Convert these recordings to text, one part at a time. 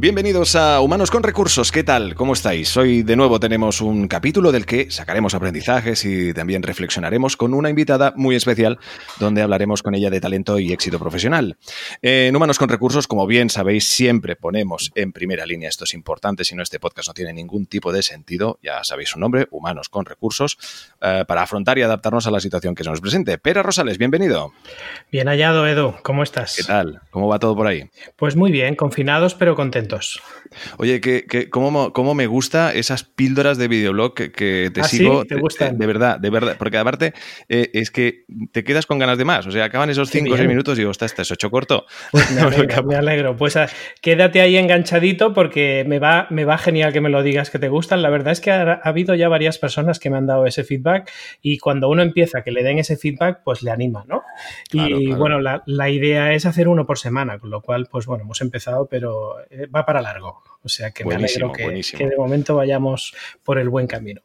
Bienvenidos a Humanos con Recursos, ¿qué tal? ¿Cómo estáis? Hoy de nuevo tenemos un capítulo del que sacaremos aprendizajes y también reflexionaremos con una invitada muy especial donde hablaremos con ella de talento y éxito profesional. En Humanos con Recursos, como bien sabéis, siempre ponemos en primera línea, esto es importante, si no este podcast no tiene ningún tipo de sentido, ya sabéis su nombre, Humanos con Recursos, eh, para afrontar y adaptarnos a la situación que se nos presente. Pera Rosales, bienvenido. Bien hallado, Edu, ¿cómo estás? ¿Qué tal? ¿Cómo va todo por ahí? Pues muy bien, confinados pero contentos. Oye, que, cómo, me gusta esas píldoras de videoblog que, te ¿Ah, sigo. ¿Te gustan? De verdad, de verdad. Porque aparte eh, es que te quedas con ganas de más. O sea, acaban esos 5 o 6 minutos y digo, está, está hecho corto. Pues me, alegro, Pues ah, quédate ahí enganchadito porque me va, me va genial que me lo digas que te gustan. La verdad es que ha, habido ya varias personas que me han dado ese feedback y cuando uno empieza que le den ese feedback, pues le anima, ¿no? y bueno, la, la, idea es hacer uno por semana, con lo cual, pues bueno, hemos empezado, pero eh, va para largo. O sea que me alegro que, de momento vayamos por el buen camino.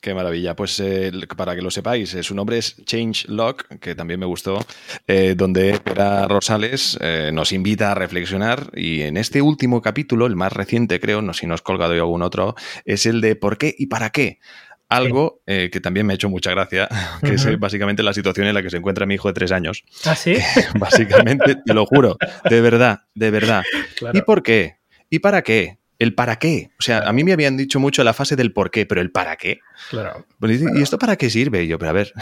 Qué maravilla. Pues eh, para que lo sepáis, eh, su nombre es Change Lock, que también me gustó, eh, donde Pera Rosales nos invita a reflexionar y en este último capítulo, el más reciente creo, no sé si nos colgado yo algún otro, es el de por qué y para qué. Algo que también me ha hecho mucha gracia, que es básicamente la situación en la que se encuentra mi hijo de tres años. ¿Ah, sí? básicamente, te lo juro, de verdad, de verdad. ¿Y por qué? ¿Y para qué? ¿El para qué? O sea, a mí me habían dicho mucho la fase del por qué, pero el para qué. Claro. ¿Y esto para qué sirve? yo, pero a ver.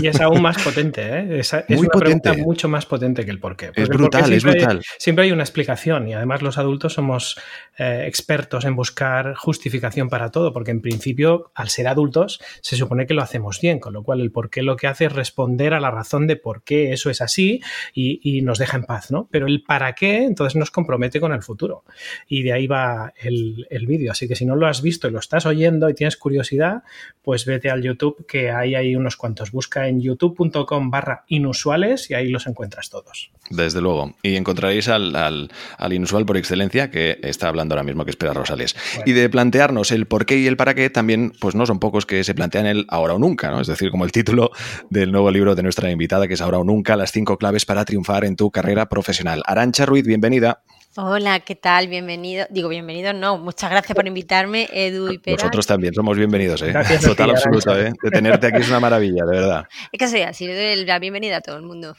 Y es aún más potente, ¿eh? Es, Muy una potente. pregunta mucho más potente que el por qué. es brutal, es brutal. siempre hay una explicación y además los adultos somos eh, expertos en buscar justificación para todo, porque en principio, al ser adultos, se supone que lo hacemos bien, con lo cual el por qué lo que hace es responder a la razón de por qué eso es así y, nos deja en paz, ¿no? Pero el para qué, entonces nos compromete con el futuro. Y de ahí va el, el vídeo. Así que si no lo has visto y lo estás oyendo y tienes curiosidad, pues vete al YouTube que ahí hay unos cuantos. Busca en youtube.com barra inusuales y ahí los encuentras todos. Desde luego. Y encontraréis al, inusual por excelencia que está hablando ahora mismo, que espera Rosales. Y de plantearnos el por qué y el para qué, también pues no son pocos que se plantean el ahora o nunca, ¿no? Es decir, como el título del nuevo libro de nuestra invitada, que es Ahora o nunca, las cinco claves para triunfar en tu carrera profesional. Arancha Ruiz, bienvenida. Hola, ¿qué tal? Bienvenido. Digo, bienvenido, no. Muchas gracias por invitarme, Edu y Pera. Nosotros también somos bienvenidos, ¿eh? Total, absoluto, ¿eh? De tenerte aquí es una maravilla, de verdad. Es que soy así, le doy la bienvenida a todo el mundo.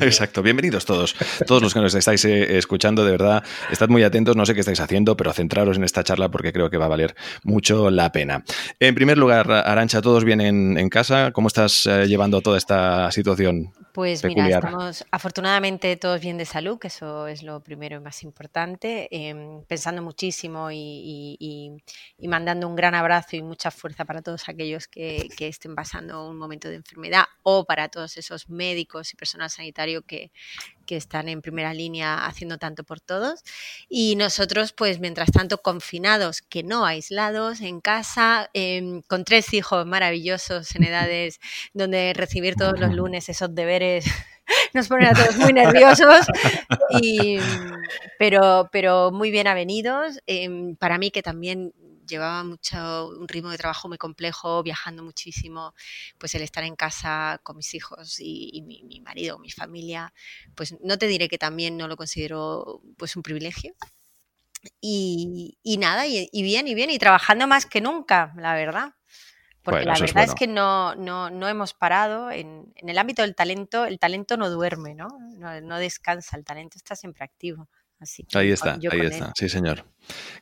Exacto, bienvenidos todos, todos los que nos estáis eh, escuchando, de verdad, estad muy atentos, no sé qué estáis haciendo, pero centraros en esta charla porque creo que va a valer mucho la pena. En primer lugar, Arancha, ¿todos vienen en casa? ¿Cómo estás eh, llevando toda esta situación? Pues mira, estamos afortunadamente todos bien de salud, que eso es lo primero y más importante, em, pensando muchísimo y, mandando un gran abrazo y mucha fuerza para todos aquellos que, estén pasando un momento de enfermedad o para todos esos médicos y personal sanitario que, que están en primera línea haciendo tanto por todos. Y nosotros, pues mientras tanto, confinados, que no aislados, en casa, em, con tres hijos maravillosos en edades donde recibir todos los lunes esos deberes nos ponen a todos muy nerviosos, pero, pero muy bien avenidos. Em, para mí que también llevaba mucho, un ritmo de trabajo muy complejo, viajando muchísimo, pues el estar en casa con mis hijos y, mi, marido, mi familia, pues no te diré que también no lo considero pues un privilegio. Y, nada, y, bien, y bien, y trabajando más que nunca, la verdad. Porque la verdad es, que no, no, no, hemos parado. En, en, el ámbito del talento, el talento no duerme, ¿no? ¿no? No, descansa, el talento está siempre activo. Así ahí está, ahí está, sí señor.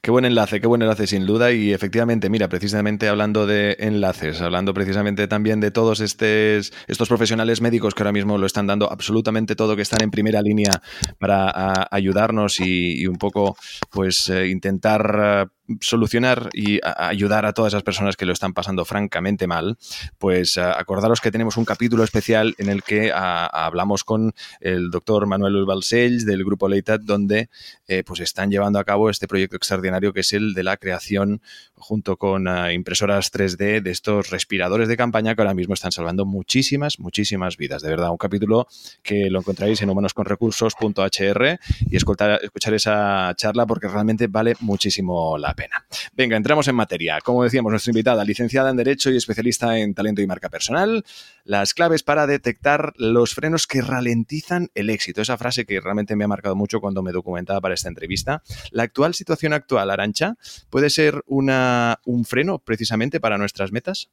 Qué buen enlace, qué buen enlace sin duda. Y efectivamente, mira, precisamente hablando de enlaces, hablando precisamente también de todos estos, estos profesionales médicos que ahora mismo lo están dando absolutamente todo, que están en primera línea para ayudarnos y, un poco, pues, eh, intentar solucionar y ayudar a todas esas personas que lo están pasando francamente mal, pues acordaros que tenemos un capítulo especial en el que hablamos con el doctor Manuel Balcells del grupo Leitat, donde eh, pues están llevando a cabo este proyecto extraordinario que es el de la creación junto con ah, impresoras 3D de estos respiradores de campaña que ahora mismo están salvando muchísimas, muchísimas vidas. De verdad, un capítulo que lo encontraréis en humanosconrecursos.hr y escuchar esa charla porque realmente vale muchísimo la pena. Pena. Venga, entramos en materia. Como decíamos, nuestra invitada, licenciada en Derecho y especialista en talento y marca personal, las claves para detectar los frenos que ralentizan el éxito. Esa frase que realmente me ha marcado mucho cuando me documentaba para esta entrevista. La actual situación actual, Arancha, puede ser una, un freno precisamente para nuestras metas.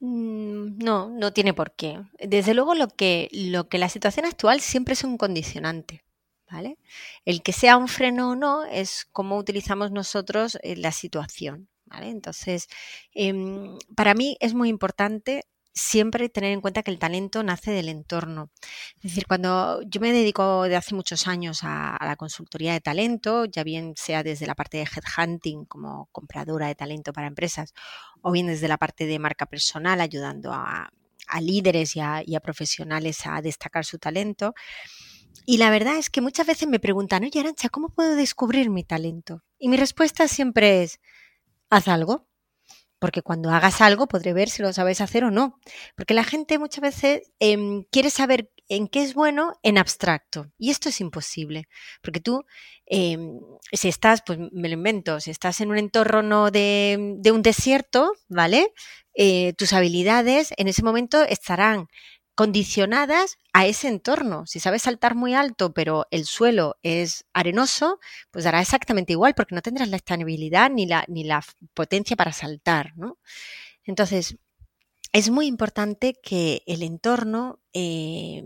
Mm, no, no tiene por qué. Desde luego lo que, lo que la situación actual siempre es un condicionante. El que sea un freno o no es cómo utilizamos nosotros eh, la situación. Entonces, em, para mí es muy importante siempre tener en cuenta que el talento nace del entorno. Es decir, cuando yo me dedico de hace muchos años a, la consultoría de talento, ya bien sea desde la parte de headhunting como compradora de talento para empresas, o bien desde la parte de marca personal, ayudando a, líderes y a, profesionales a destacar su talento. Y la verdad es que muchas veces me preguntan, oye Arancha, ¿cómo puedo descubrir mi talento? Y mi respuesta siempre es, haz algo porque cuando hagas algo podré ver si lo sabes hacer o no. Porque la gente muchas veces em, quiere saber en qué es bueno en abstracto. Y esto es imposible. Porque tú, em, si estás, pues me lo invento, si estás en un entorno de, de un desierto, ¿vale? Eh, tus habilidades en ese momento estarán condicionadas a ese entorno. Si sabes saltar muy alto, pero el suelo es arenoso, pues dará exactamente igual, porque no tendrás la estabilidad ni la, ni la potencia para saltar. ¿no? Entonces, es muy importante que el entorno, eh,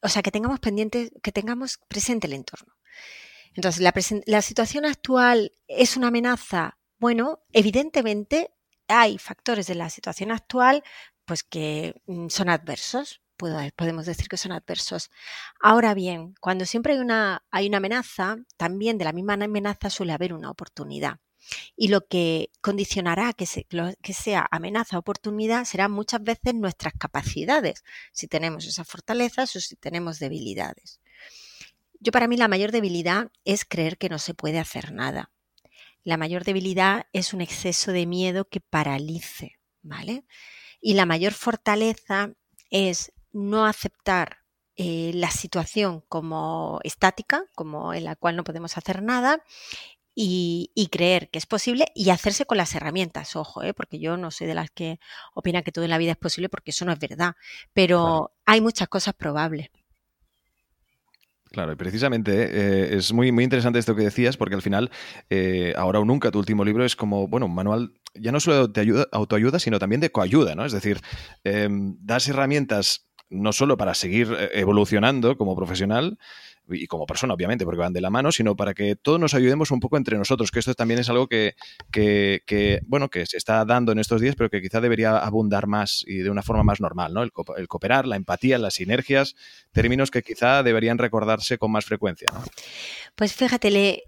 o sea, que tengamos pendiente, que tengamos presente el entorno. Entonces, la, la situación actual es una amenaza. Bueno, evidentemente hay factores de la situación actual pues que mm, son adversos podemos decir que son adversos. Ahora bien, cuando siempre hay una, hay una amenaza, también de la misma amenaza suele haber una oportunidad. Y lo que condicionará que, sea amenaza o oportunidad serán muchas veces nuestras capacidades, si tenemos esas fortalezas o si tenemos debilidades. Yo para mí la mayor debilidad es creer que no se puede hacer nada. La mayor debilidad es un exceso de miedo que paralice, ¿vale? Y la mayor fortaleza es no aceptar eh, la situación como estática, como en la cual no podemos hacer nada, y, creer que es posible y hacerse con las herramientas, ojo, ¿eh? porque yo no soy de las que opina que todo en la vida es posible, porque eso no es verdad, pero hay muchas cosas probables. Claro, y precisamente eh, es muy, muy interesante esto que decías, porque al final, ahora o nunca, tu último libro es como, bueno, un manual ya no solo de ayuda, autoayuda, sino también de coayuda, ¿no? Es decir, em, das herramientas no solo para seguir eh, evolucionando como profesional y como persona, obviamente, porque van de la mano, sino para que todos nos ayudemos un poco entre nosotros, que esto también es algo que, bueno, que se está dando en estos días, pero que quizá debería abundar más y de una forma más normal, ¿no? El, cooperar, la empatía, las sinergias, términos que quizá deberían recordarse con más frecuencia, Pues fíjate, le,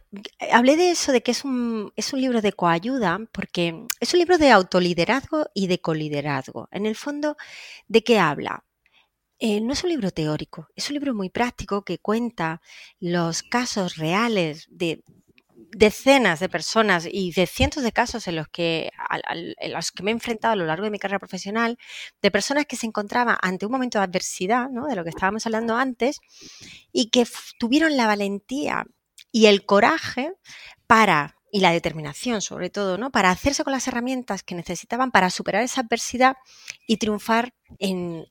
hablé de eso, de que es un, es un libro de coayuda, porque es un libro de autoliderazgo y de coliderazgo. En el fondo, ¿de qué habla? Eh, no es un libro teórico, es un libro muy práctico que cuenta los casos reales de decenas de personas y de cientos de casos en los que, en los que me he enfrentado a lo largo de mi carrera profesional, de personas que se encontraban ante un momento de adversidad, ¿no? de lo que estábamos hablando antes, y que tuvieron la valentía y el coraje para y la determinación, sobre todo, ¿no? Para hacerse con las herramientas que necesitaban para superar esa adversidad y triunfar en,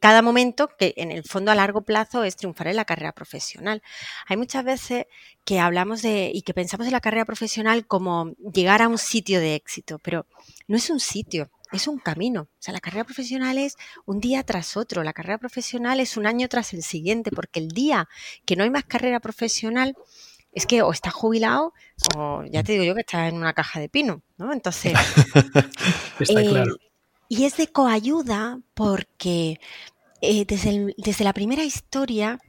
cada momento, que en el fondo a largo plazo es triunfar en la carrera profesional. Hay muchas veces que hablamos de y que pensamos en la carrera profesional como llegar a un sitio de éxito, pero no es un sitio, es un camino. O sea, la carrera profesional es un día tras otro, la carrera profesional es un año tras el siguiente, porque el día que no hay más carrera profesional, es que o está jubilado o ya te digo yo que está en una caja de pino, ¿no? Entonces, está eh, claro. Y es de coayuda porque eh, desde, desde la primera historia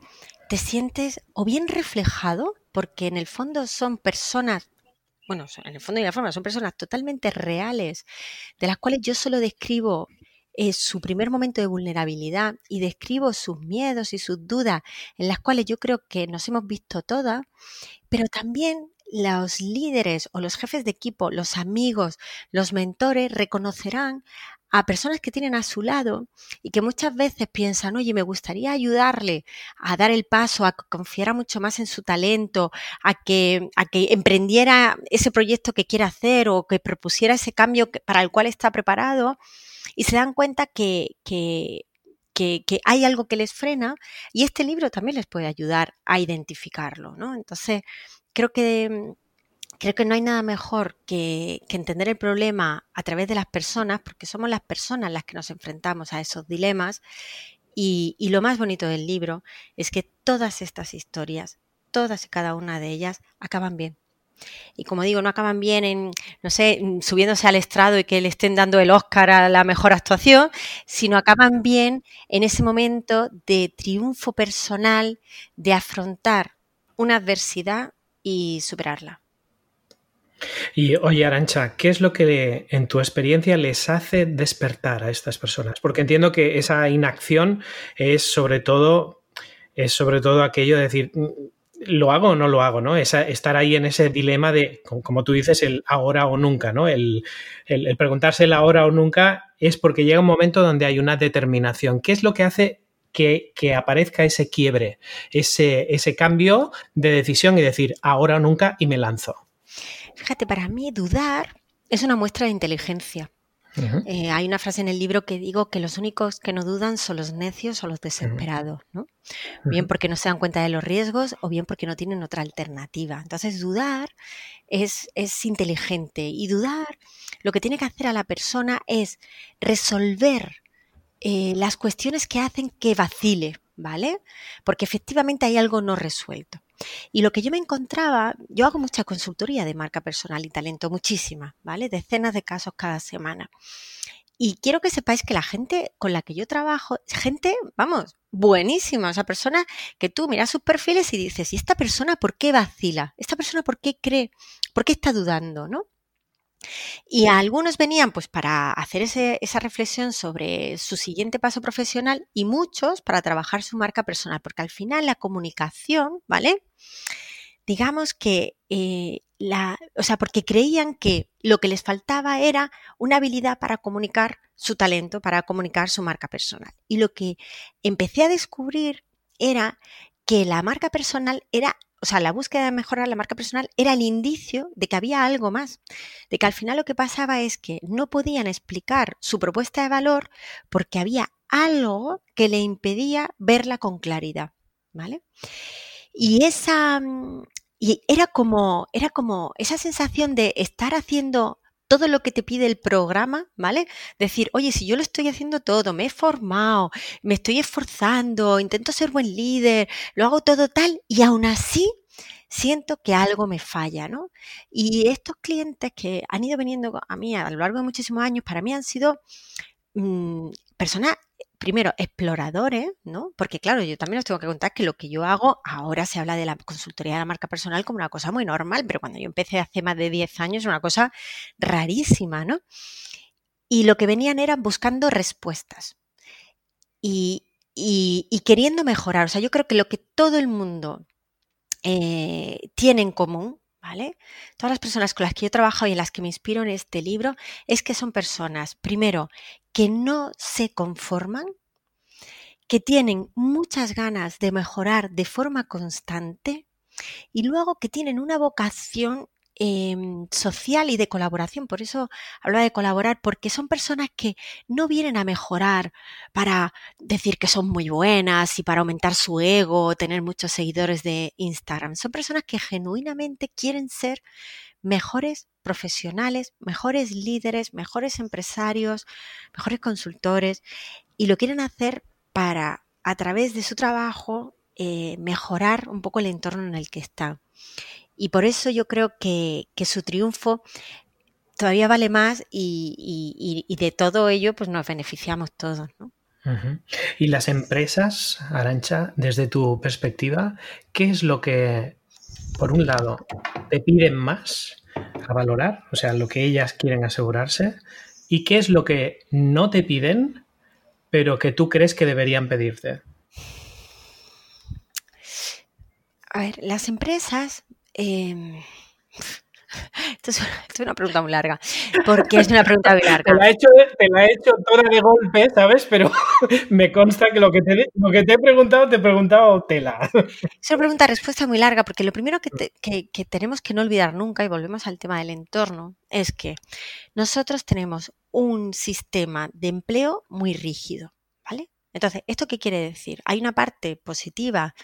te sientes o bien reflejado, porque en el fondo son personas bueno, en el fondo y la forma, son personas totalmente reales, de las cuales yo solo describo es su primer momento de vulnerabilidad y describo sus miedos y sus dudas, en las cuales yo creo que nos hemos visto todas, pero también los líderes o los jefes de equipo, los amigos, los mentores reconocerán a personas que tienen a su lado y que muchas veces piensan, oye, me gustaría ayudarle a dar el paso, a que confiara mucho más en su talento, a que, a que emprendiera ese proyecto que quiere hacer o que propusiera ese cambio para el cual está preparado y se dan cuenta que, que, que, que hay algo que les frena y este libro también les puede ayudar a identificarlo, ¿no? Entonces, creo que creo que no hay nada mejor que, entender el problema a través de las personas, porque somos las personas las que nos enfrentamos a esos dilemas. Y, lo más bonito del libro es que todas estas historias, todas y cada una de ellas, acaban bien. Y como digo, no acaban bien en, no sé, subiéndose al estrado y que le estén dando el Oscar a la mejor actuación, sino acaban bien en ese momento de triunfo personal, de afrontar una adversidad y superarla. Y oye, Arancha, ¿qué es lo que en tu experiencia les hace despertar a estas personas? Porque entiendo que esa inacción es sobre todo, es sobre todo aquello de decir, mm, ¿lo hago o no lo hago? ¿no? estar ahí en ese dilema de, como tú dices, el ahora o nunca, ¿no? El, preguntarse el ahora o nunca es porque llega un momento donde hay una determinación. ¿Qué es lo que hace que, que, aparezca ese quiebre, ese, ese cambio de decisión y decir ahora o nunca y me lanzo? Fíjate, para mí dudar es una muestra de inteligencia. Eh, hay una frase en el libro que digo que los únicos que no dudan son los necios o los desesperados, ¿no? Bien porque no se dan cuenta de los riesgos o bien porque no tienen otra alternativa. Entonces, dudar es, es inteligente y dudar lo que tiene que hacer a la persona es resolver eh, las cuestiones que hacen que vacile, ¿vale? Porque efectivamente hay algo no resuelto. Y lo que yo me encontraba, yo hago mucha consultoría de marca personal y talento, muchísima, ¿vale? Decenas de casos cada semana. Y quiero que sepáis que la gente con la que yo trabajo, gente, vamos, buenísima, o sea, persona que tú miras sus perfiles y dices, ¿y esta persona por qué vacila? ¿Esta persona por qué cree? ¿Por qué está dudando? ¿No? Y algunos venían pues para hacer esa reflexión sobre su siguiente paso profesional y muchos para trabajar su marca personal, porque al final la comunicación, ¿vale? Digamos que eh, la, o sea, porque creían que lo que les faltaba era una habilidad para comunicar su talento, para comunicar su marca personal. Y lo que empecé a descubrir era que la marca personal era o sea, la búsqueda de mejorar la marca personal era el indicio de que había algo más, de que al final lo que pasaba es que no podían explicar su propuesta de valor porque había algo que le impedía verla con claridad, ¿vale? Y esa mm, y era como era como esa sensación de estar haciendo todo lo que te pide el programa, ¿vale? Decir, oye, si yo lo estoy haciendo todo, me he formado, me estoy esforzando, intento ser buen líder, lo hago todo tal y aún así siento que algo me falla, ¿no? Y estos clientes que han ido viniendo a mí a lo largo de muchísimos años, para mí han sido mm, personas primero, exploradores, ¿no? Porque claro, yo también os tengo que contar que lo que yo hago, ahora se habla de la consultoría de la marca personal como una cosa muy normal, pero cuando yo empecé hace más de 10 años, una cosa rarísima, ¿no? Y lo que venían eran buscando respuestas y, queriendo mejorar. O sea, yo creo que lo que todo el mundo eh, tiene en común, ¿vale? Todas las personas con las que yo trabajo y en las que me inspiro en este libro es que son personas, primero, que no se conforman, que tienen muchas ganas de mejorar de forma constante y luego que tienen una vocación em, social y de colaboración. Por eso hablo de colaborar, porque son personas que no vienen a mejorar para decir que son muy buenas y para aumentar su ego tener muchos seguidores de Instagram. Son personas que genuinamente quieren ser mejores profesionales, mejores líderes, mejores empresarios, mejores consultores y lo quieren hacer para, a través de su trabajo, eh, mejorar un poco el entorno en el que están. Y por eso yo creo que, su triunfo todavía vale más y, de todo ello pues nos beneficiamos todos. Y las empresas, Arancha, desde tu perspectiva, ¿qué es lo que por un lado, te piden más a valorar, o sea, lo que ellas quieren asegurarse, y qué es lo que no te piden, pero que tú crees que deberían pedirte. A ver, las empresas, em, Esto es, una pregunta muy larga, porque es una pregunta muy larga. Te la he hecho, te la he hecho toda de golpe, ¿sabes? Pero me consta que lo que te, lo que te he preguntado, te he preguntado tela. Es una pregunta-respuesta muy larga, porque lo primero que, que tenemos que no olvidar nunca, y volvemos al tema del entorno, es que nosotros tenemos un sistema de empleo muy rígido. Entonces, ¿esto qué quiere decir? Hay una parte positiva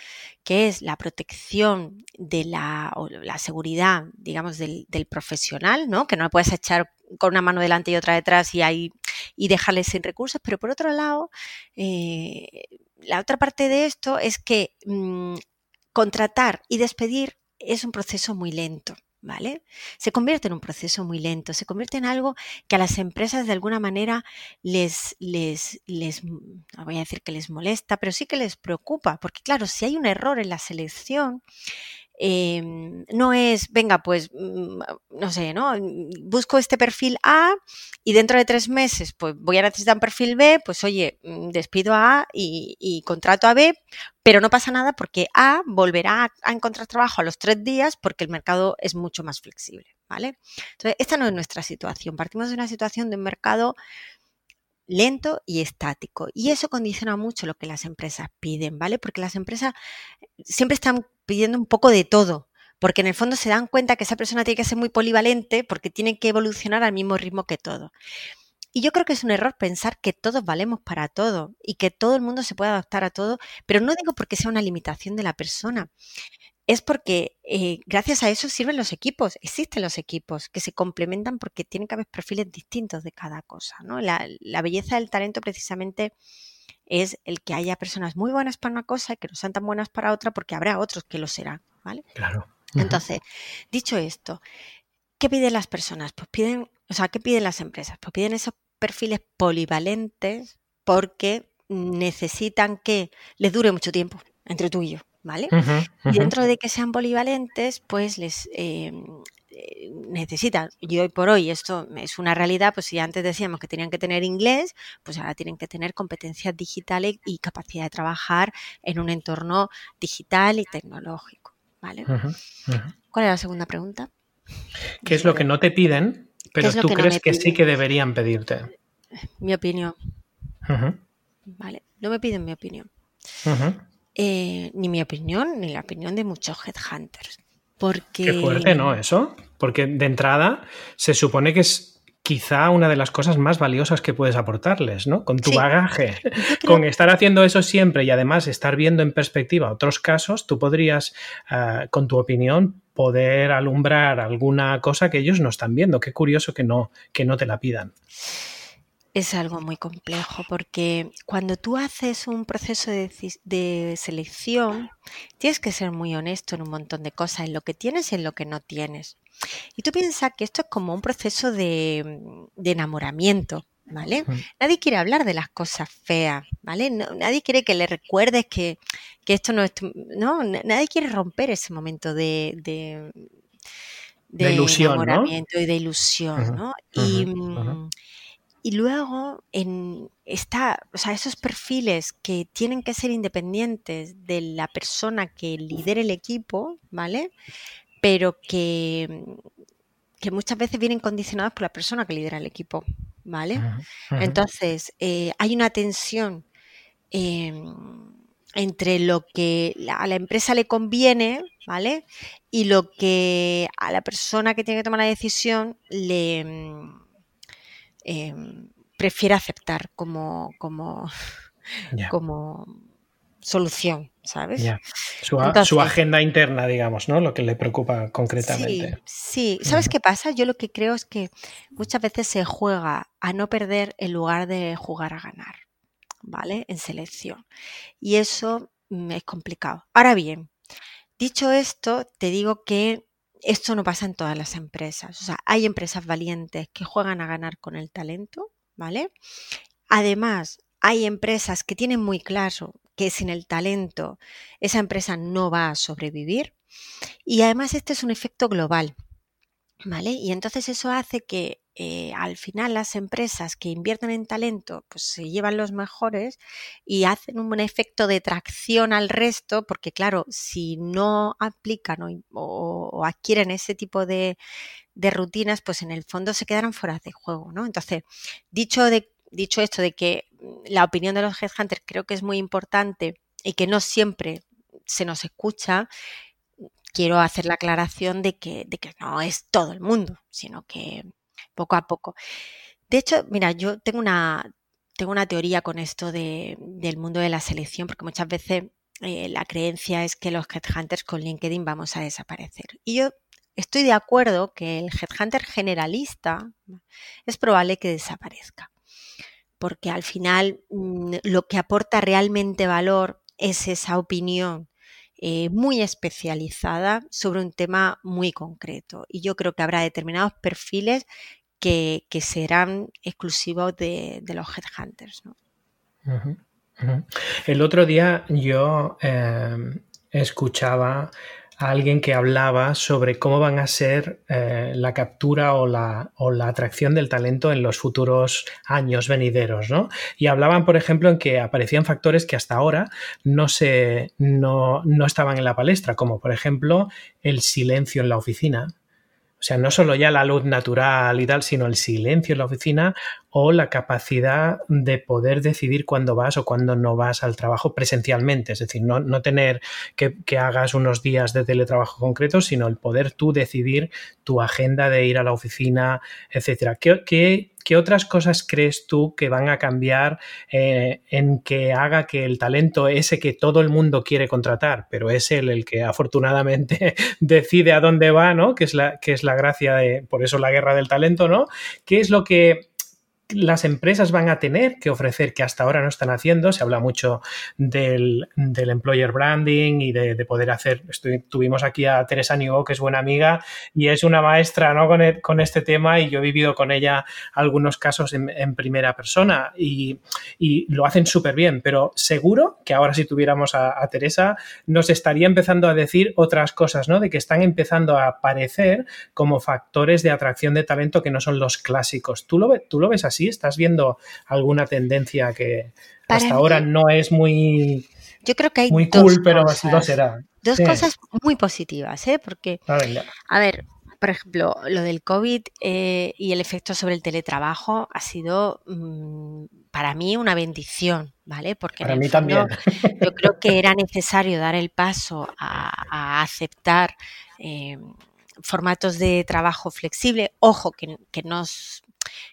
que es la protección de la, o la seguridad, digamos, del, profesional, ¿no? Que no le puedes echar con una mano delante y otra detrás y, ahí, y dejarle sin recursos, pero por otro lado, eh, la otra parte de esto es que mm, contratar y despedir es un proceso muy lento. ¿Vale? Se convierte en un proceso muy lento, se convierte en algo que a las empresas de alguna manera les, les, les, no voy a decir que les molesta, pero sí que les preocupa, porque claro, si hay un error en la selección, Em, no es, venga, pues, mm, no sé, ¿no? Busco este perfil A y dentro de tres meses, pues voy a necesitar un perfil B, pues oye, mm, despido a A y, contrato a B, pero no pasa nada porque A volverá a, encontrar trabajo a los tres días porque el mercado es mucho más flexible, ¿vale? Entonces, esta no es nuestra situación. Partimos de una situación de un mercado lento y estático. Y eso condiciona mucho lo que las empresas piden, ¿vale? Porque las empresas siempre están pidiendo un poco de todo, porque en el fondo se dan cuenta que esa persona tiene que ser muy polivalente porque tiene que evolucionar al mismo ritmo que todo. Y yo creo que es un error pensar que todos valemos para todo y que todo el mundo se puede adaptar a todo, pero no digo porque sea una limitación de la persona, es porque eh, gracias a eso sirven los equipos, existen los equipos que se complementan porque tienen que haber perfiles distintos de cada cosa. ¿no? La, la, belleza del talento precisamente es el que haya personas muy buenas para una cosa y que no sean tan buenas para otra porque habrá otros que lo serán. ¿vale? Claro. Entonces, dicho esto, ¿qué piden las personas? Pues piden, o sea, ¿qué piden las empresas? Pues piden esos perfiles polivalentes porque necesitan que les dure mucho tiempo entre tú y yo. ¿vale? Y dentro de que sean polivalentes, pues les eh, eh, necesitan, y hoy por hoy esto es una realidad, pues si antes decíamos que tenían que tener inglés, pues ahora tienen que tener competencias digitales y capacidad de trabajar en un entorno digital y tecnológico, ¿vale? ¿Cuál es la segunda pregunta? ¿Qué es lo que no te piden, pero tú crees que sí que deberían pedirte? Mi opinión. Vale, no me piden mi opinión. Eh, ni mi opinión, ni la opinión de muchos headhunters. Porque... Qué fuerte, ¿no? Eso. Porque de entrada se supone que es quizá una de las cosas más valiosas que puedes aportarles, ¿no? Con tu bagaje, con estar haciendo eso siempre y además estar viendo en perspectiva otros casos, tú podrías, ah, con tu opinión, poder alumbrar alguna cosa que ellos no están viendo. Qué curioso que no, que no te la pidan es algo muy complejo porque cuando tú haces un proceso de, selección, tienes que ser muy honesto en un montón de cosas, en lo que tienes y en lo que no tienes. Y tú piensas que esto es como un proceso de, enamoramiento, ¿vale? Nadie quiere hablar de las cosas feas, ¿vale? nadie quiere que le recuerdes que, esto no es... no, nadie quiere romper ese momento de, de, ilusión, enamoramiento y de ilusión, ¿no? y, mm, y luego en esta, o sea, esos perfiles que tienen que ser independientes de la persona que lidere el equipo, ¿vale? Pero que, que muchas veces vienen condicionados por la persona que lidera el equipo, ¿vale? Entonces, eh, hay una tensión em, entre lo que a la empresa le conviene, ¿vale? Y lo que a la persona que tiene que tomar la decisión le Em, prefiere aceptar como, como, como solución, ¿sabes? Su, agenda interna, digamos, ¿no? Lo que le preocupa concretamente. Sí, ¿sabes qué pasa? Yo lo que creo es que muchas veces se juega a no perder en lugar de jugar a ganar, ¿vale? En selección. Y eso mm, es complicado. Ahora bien, dicho esto, te digo que esto no pasa en todas las empresas. O sea, hay empresas valientes que juegan a ganar con el talento, ¿vale? Además, hay empresas que tienen muy claro que sin el talento esa empresa no va a sobrevivir. Y además este es un efecto global. ¿Vale? Y entonces eso hace que eh, al final las empresas que invierten en talento pues se llevan los mejores y hacen un efecto de tracción al resto porque claro, si no aplican o, adquieren ese tipo de, de, rutinas pues en el fondo se quedarán fuera de juego, ¿no? Entonces, dicho, de, dicho esto de que la opinión de los headhunters creo que es muy importante y que no siempre se nos escucha, quiero hacer la aclaración de que, no es todo el mundo, sino que poco a poco. De hecho, mira, yo tengo una, teoría con esto de, del mundo de la selección, porque muchas veces eh, la creencia es que los headhunters con LinkedIn vamos a desaparecer. Y yo estoy de acuerdo que el headhunter generalista es probable que desaparezca, porque al final mm, lo que aporta realmente valor es esa opinión eh, muy especializada sobre un tema muy concreto. Y yo creo que habrá determinados perfiles que, serán exclusivos de, los headhunters. El otro día yo em, escuchaba a alguien que hablaba sobre cómo van a ser eh, la captura o la, o la, atracción del talento en los futuros años venideros, ¿no? Y hablaban, por ejemplo, en que aparecían factores que hasta ahora no, se, no, no estaban en la palestra, como por ejemplo el silencio en la oficina, sea, no solo ya la luz natural y tal, sino el silencio en la oficina o la capacidad de poder decidir cuándo vas o cuándo no vas al trabajo presencialmente. Es decir, no, tener que, hagas unos días de teletrabajo concretos, sino el poder tú decidir tu agenda de ir a la oficina, etcétera. ¿Qué, qué ¿qué otras cosas crees tú que van a cambiar eh, en que haga que el talento ese que todo el mundo quiere contratar, pero es él el que afortunadamente decide a dónde va, ¿no? Que es la, que es la gracia de, por eso la guerra del talento, ¿no? ¿Qué es lo que las empresas van a tener que ofrecer que hasta ahora no están haciendo. Se habla mucho del, employer branding y de, poder hacer. tuvimos aquí a Teresa Nigo, que es buena amiga y es una maestra ¿no? con, e, con este tema y yo he vivido con ella algunos casos en, primera persona y, lo hacen súper bien, pero seguro que ahora si tuviéramos a, Teresa nos estaría empezando a decir otras cosas, ¿no? De que están empezando a aparecer como factores de atracción de talento que no son los clásicos. ¿Tú lo, tú lo ves así? ¿Sí? ¿Estás viendo alguna tendencia que hasta ahora no es muy, yo creo que hay muy cool, pero así lo será? Dos cosas muy positivas, ¿eh? Porque, a ver, por ejemplo, lo del COVID eh, y el efecto sobre el teletrabajo ha sido mm, para mí una bendición, ¿vale? Porque para mí también. yo creo que era necesario dar el paso a, aceptar eh, formatos de trabajo flexible. Ojo, que, que nos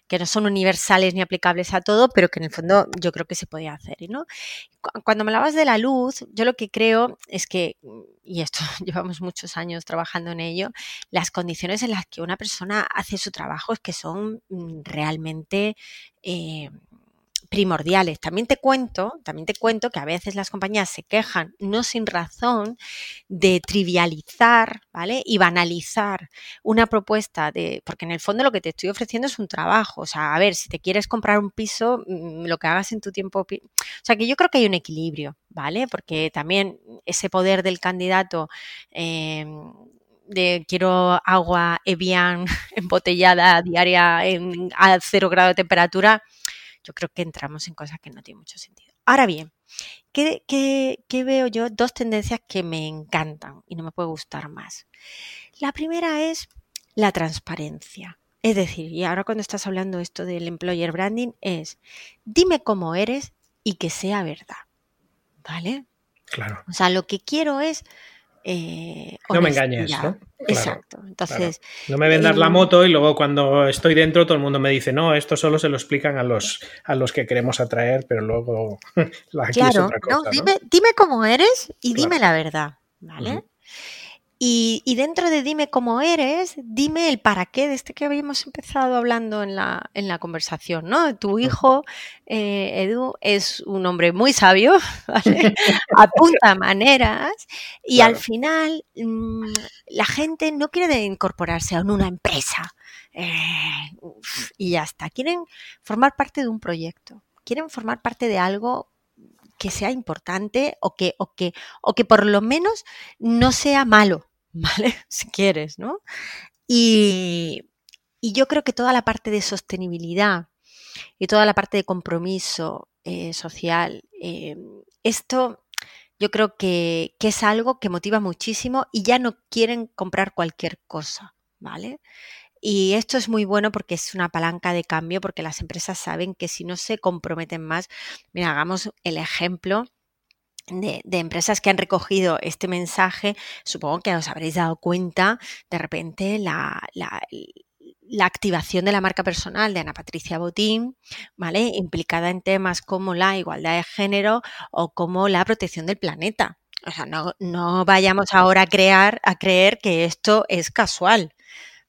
que no son universales ni aplicables a todo, pero que en el fondo yo creo que se podía hacer. ¿no? Cuando me hablabas de la luz, yo lo que creo es que, y esto llevamos muchos años trabajando en ello, las condiciones en las que una persona hace su trabajo es que son mm, realmente eh, primordiales. También te cuento, también te cuento que a veces las compañías se quejan, no sin razón, de trivializar, ¿vale? Y banalizar una propuesta de, porque en el fondo lo que te estoy ofreciendo es un trabajo. O sea, a ver, si te quieres comprar un piso, mm, lo que hagas en tu tiempo. O sea, que yo creo que hay un equilibrio, ¿vale? Porque también ese poder del candidato. Em, de quiero agua Evian embotellada diaria en, a cero grado de temperatura, yo creo que entramos en cosas que no tienen mucho sentido. Ahora bien, ¿qué, veo yo? Dos tendencias que me encantan y no me puede gustar más. La primera es la transparencia. Es decir, y ahora cuando estás hablando esto del employer branding, es dime cómo eres y que sea verdad. ¿Vale? Claro. O sea, lo que quiero es eh, no me engañes, ¿no? Exacto. Entonces. No me vendas la moto y luego cuando estoy dentro todo el mundo me dice, no, esto solo se lo explican a los, a los que queremos atraer, pero luego la claro, no, dime, dime, cómo eres y dime la verdad, ¿vale? Y, dentro de dime cómo eres, dime el para qué de este que habíamos empezado hablando en la, en la conversación, ¿no? Tu hijo, eh, Edu, es un hombre muy sabio, ¿vale? apunta maneras y al final mm, la gente no quiere incorporarse a una empresa eh, y ya está. Quieren formar parte de un proyecto, quieren formar parte de algo que sea importante o que, o que, o que por lo menos no sea malo, ¿vale? Si quieres, ¿no? Y, yo creo que toda la parte de sostenibilidad y toda la parte de compromiso eh, social, eh, esto yo creo que, que, es algo que motiva muchísimo y ya no quieren comprar cualquier cosa, ¿vale? Y esto es muy bueno porque es una palanca de cambio, porque las empresas saben que si no se comprometen más, mira, hagamos el ejemplo de, empresas que han recogido este mensaje, supongo que os habréis dado cuenta de repente la, activación de la marca personal de Ana Patricia Botín, ¿vale? Implicada en temas como la igualdad de género o como la protección del planeta. O sea, no, no vayamos ahora a crear, a creer que esto es casual,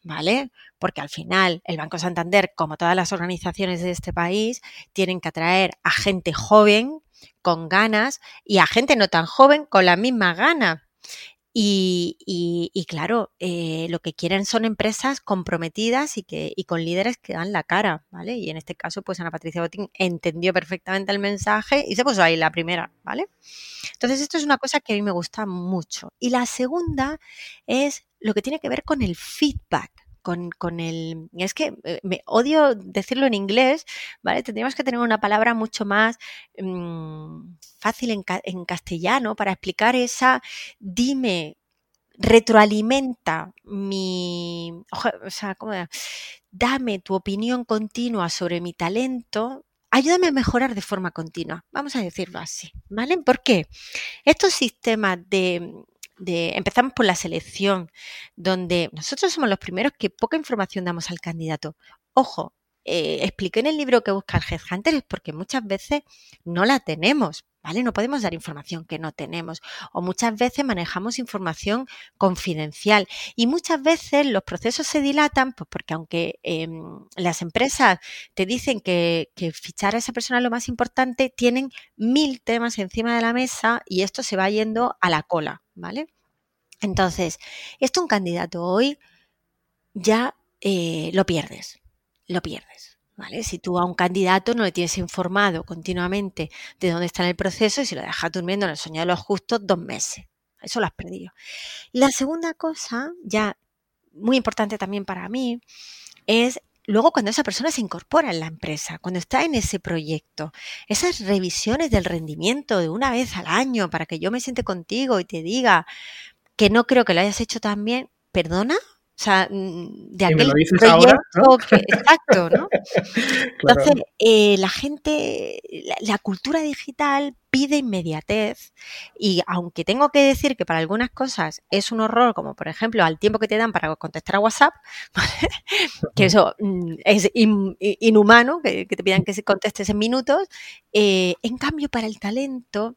¿vale? Porque al final el Banco Santander, como todas las organizaciones de este país, tienen que atraer a gente joven con ganas y a gente no tan joven con la misma gana. Y, claro, eh, lo que quieren son empresas comprometidas y, que, y con líderes que dan la cara, ¿vale? Y en este caso, pues Ana Patricia Botín entendió perfectamente el mensaje y se puso ahí la primera, ¿vale? Entonces, esto es una cosa que a mí me gusta mucho. Y la segunda es lo que tiene que ver con el feedback con, el... Es que eh, me odio decirlo en inglés, ¿vale? Tendríamos que tener una palabra mucho más mm, fácil en, castellano para explicar esa dime, retroalimenta mi... O sea, ¿cómo? Dame tu opinión continua sobre mi talento ayúdame a mejorar de forma continua. Vamos a decirlo así, ¿vale? ¿Por qué? Estos sistemas de, empezamos por la selección, donde nosotros somos los primeros que poca información damos al candidato. Ojo, eh, expliqué en el libro que busca el Headhunter es porque muchas veces no la tenemos, ¿vale? No podemos dar información que no tenemos o muchas veces manejamos información confidencial y muchas veces los procesos se dilatan pues porque aunque em, las empresas te dicen que, fichar a esa persona es lo más importante, tienen mil temas encima de la mesa y esto se va yendo a la cola, ¿vale? Entonces, esto un candidato hoy ya eh, lo pierdes, lo pierdes. ¿Vale? Si tú a un candidato no le tienes informado continuamente de dónde está en el proceso y si lo dejas durmiendo en el sueño de los justos dos meses. Eso lo has perdido. La segunda cosa, ya muy importante también para mí, es luego cuando esa persona se incorpora en la empresa, cuando está en ese proyecto, esas revisiones del rendimiento de una vez al año para que yo me siente contigo y te diga que no creo que lo hayas hecho tan bien, perdona, o sea, mm, de aquel proyecto que, exacto, ¿no? Entonces, eh, la gente, la, cultura digital pide inmediatez y aunque tengo que decir que para algunas cosas es un horror, como por ejemplo al tiempo que te dan para contestar a WhatsApp, que eso mm, es inhumano, que, te pidan que contestes en minutos, eh, en cambio para el talento,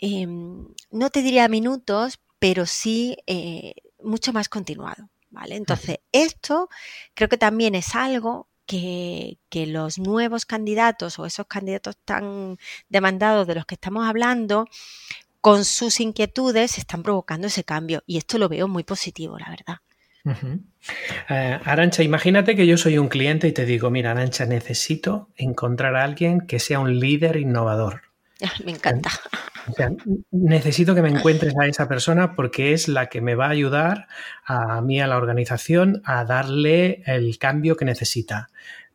em, no te diría minutos, pero sí eh, mucho más continuado. ¿Vale? Entonces, esto creo que también es algo que, los nuevos candidatos o esos candidatos tan demandados de los que estamos hablando, con sus inquietudes están provocando ese cambio. Y esto lo veo muy positivo, la verdad. Eh, Arancha, imagínate que yo soy un cliente y te digo, mira, Arancha, necesito encontrar a alguien que sea un líder innovador. Me encanta. necesito que me encuentres a esa persona porque es la que me va a ayudar a mí, a la organización, a darle el cambio que necesita.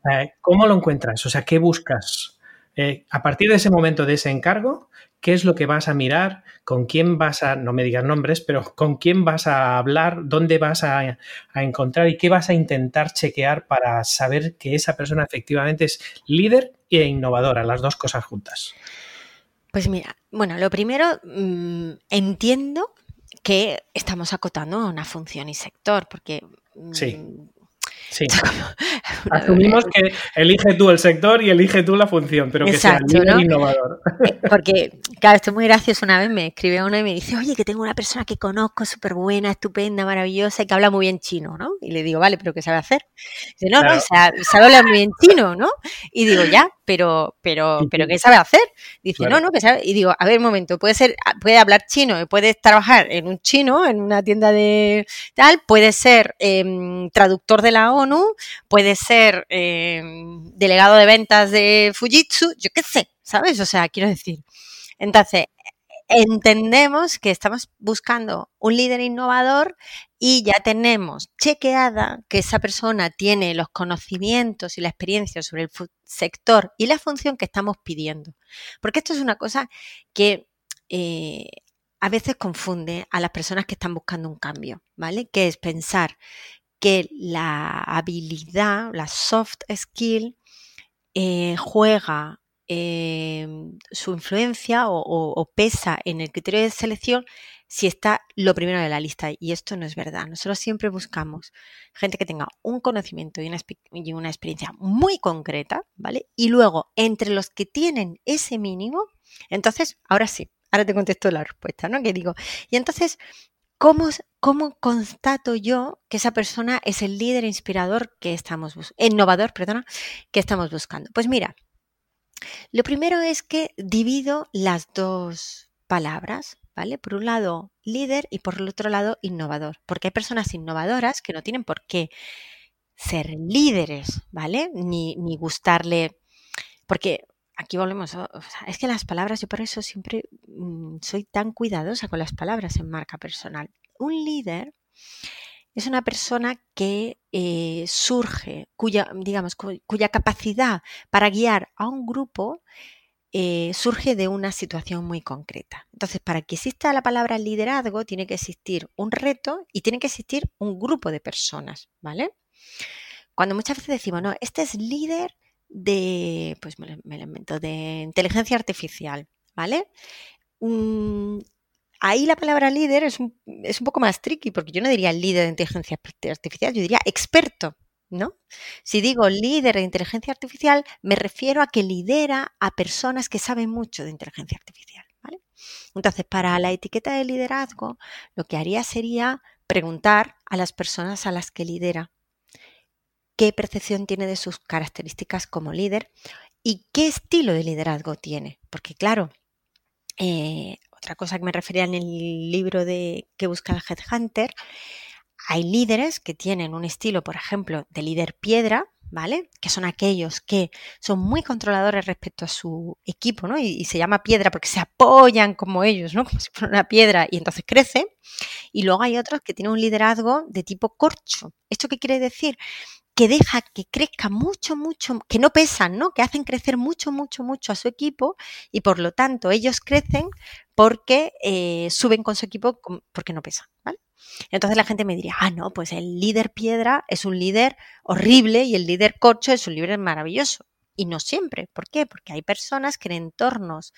Eh, ¿Cómo lo encuentras? O sea, ¿qué buscas? Eh, a partir de ese momento, de ese encargo, ¿qué es lo que vas a mirar? ¿Con quién vas a, no me digas nombres, pero con quién vas a hablar? ¿Dónde vas a, a encontrar? ¿Y qué vas a intentar chequear para saber que esa persona efectivamente es líder e innovadora, las dos cosas juntas? Pues mira, bueno, lo primero, mm, entiendo que estamos acotando a una función y sector, porque sí. Mm, Sí. Asumimos que elige tú el sector y elige tú la función, pero que sea innovador. Eh, porque, claro, esto es muy gracioso. Una vez me escribe uno y me dice, oye, que tengo una persona que conozco, súper buena, estupenda, maravillosa, y que habla muy bien chino, ¿no? Y le digo, vale, pero ¿qué sabe hacer? Dice, no, no, sabe, hablar muy bien chino, ¿no? Y digo, ya, pero, pero, pero ¿qué sabe hacer? Dice, no, no, que sabe. Y digo, a ver, un momento, puede ser, puede hablar chino, puede trabajar en un chino, en una tienda de tal, puede ser em, traductor de la ONU, puede ser em, delegado de ventas de Fujitsu, yo qué sé, ¿sabes? O sea, quiero decir. Entonces, entendemos que estamos buscando un líder innovador y ya tenemos chequeada que esa persona tiene los conocimientos y la experiencia sobre el sector y la función que estamos pidiendo. Porque esto es una cosa que eh, a veces confunde a las personas que están buscando un cambio, ¿vale? Que es pensar que la habilidad, la soft skill, eh, juega em, su influencia o, pesa en el criterio de selección si está lo primero de la lista. Y esto no es verdad. Nosotros siempre buscamos gente que tenga un conocimiento y una, y una experiencia muy concreta, ¿vale? Y luego, entre los que tienen ese mínimo, entonces, ahora sí, ahora te contesto la respuesta, ¿no? Que digo, y entonces, ¿Cómo, ¿Cómo, constato yo que esa persona es el líder inspirador que estamos innovador, perdona, que estamos buscando? Pues mira, lo primero es que divido las dos palabras, ¿vale? Por un lado, líder y por el otro lado, innovador, porque hay personas innovadoras que no tienen por qué ser líderes, ¿vale? Ni, ni gustarle, porque aquí volvemos, es que las palabras, yo por eso siempre mm, soy tan cuidadosa con las palabras en marca personal. Un líder es una persona que eh, surge, cuya, digamos, cuya capacidad para guiar a un grupo eh, surge de una situación muy concreta. Entonces, para que exista la palabra liderazgo, tiene que existir un reto y tiene que existir un grupo de personas, ¿vale? Cuando muchas veces decimos, no, este es líder de, pues me, invento, de inteligencia artificial, ¿vale? Mm, ahí la palabra líder es un, es un poco más tricky, porque yo no diría líder de inteligencia artificial, yo diría experto, ¿no? Si digo líder de inteligencia artificial, me refiero a que lidera a personas que saben mucho de inteligencia artificial, ¿vale? Entonces, para la etiqueta de liderazgo, lo que haría sería preguntar a las personas a las que lidera qué percepción tiene de sus características como líder y qué estilo de liderazgo tiene. Porque claro, eh, otra cosa que me refería en el libro de que busca el Headhunter, hay líderes que tienen un estilo, por ejemplo, de líder piedra, ¿vale? Que son aquellos que son muy controladores respecto a su equipo, ¿no? Y, se llama piedra porque se apoyan como ellos, ¿no? Como si fuera una piedra y entonces crece. Y luego hay otros que tienen un liderazgo de tipo corcho. ¿Esto qué quiere decir? Que deja que crezca mucho, mucho, que no pesan, ¿no? Que hacen crecer mucho, mucho, mucho a su equipo y por lo tanto ellos crecen porque eh, suben con su equipo porque no pesan, ¿vale? Entonces la gente me diría, ah, no, pues el líder piedra es un líder horrible y el líder corcho es un líder maravilloso. Y no siempre. ¿Por qué? Porque hay personas que en entornos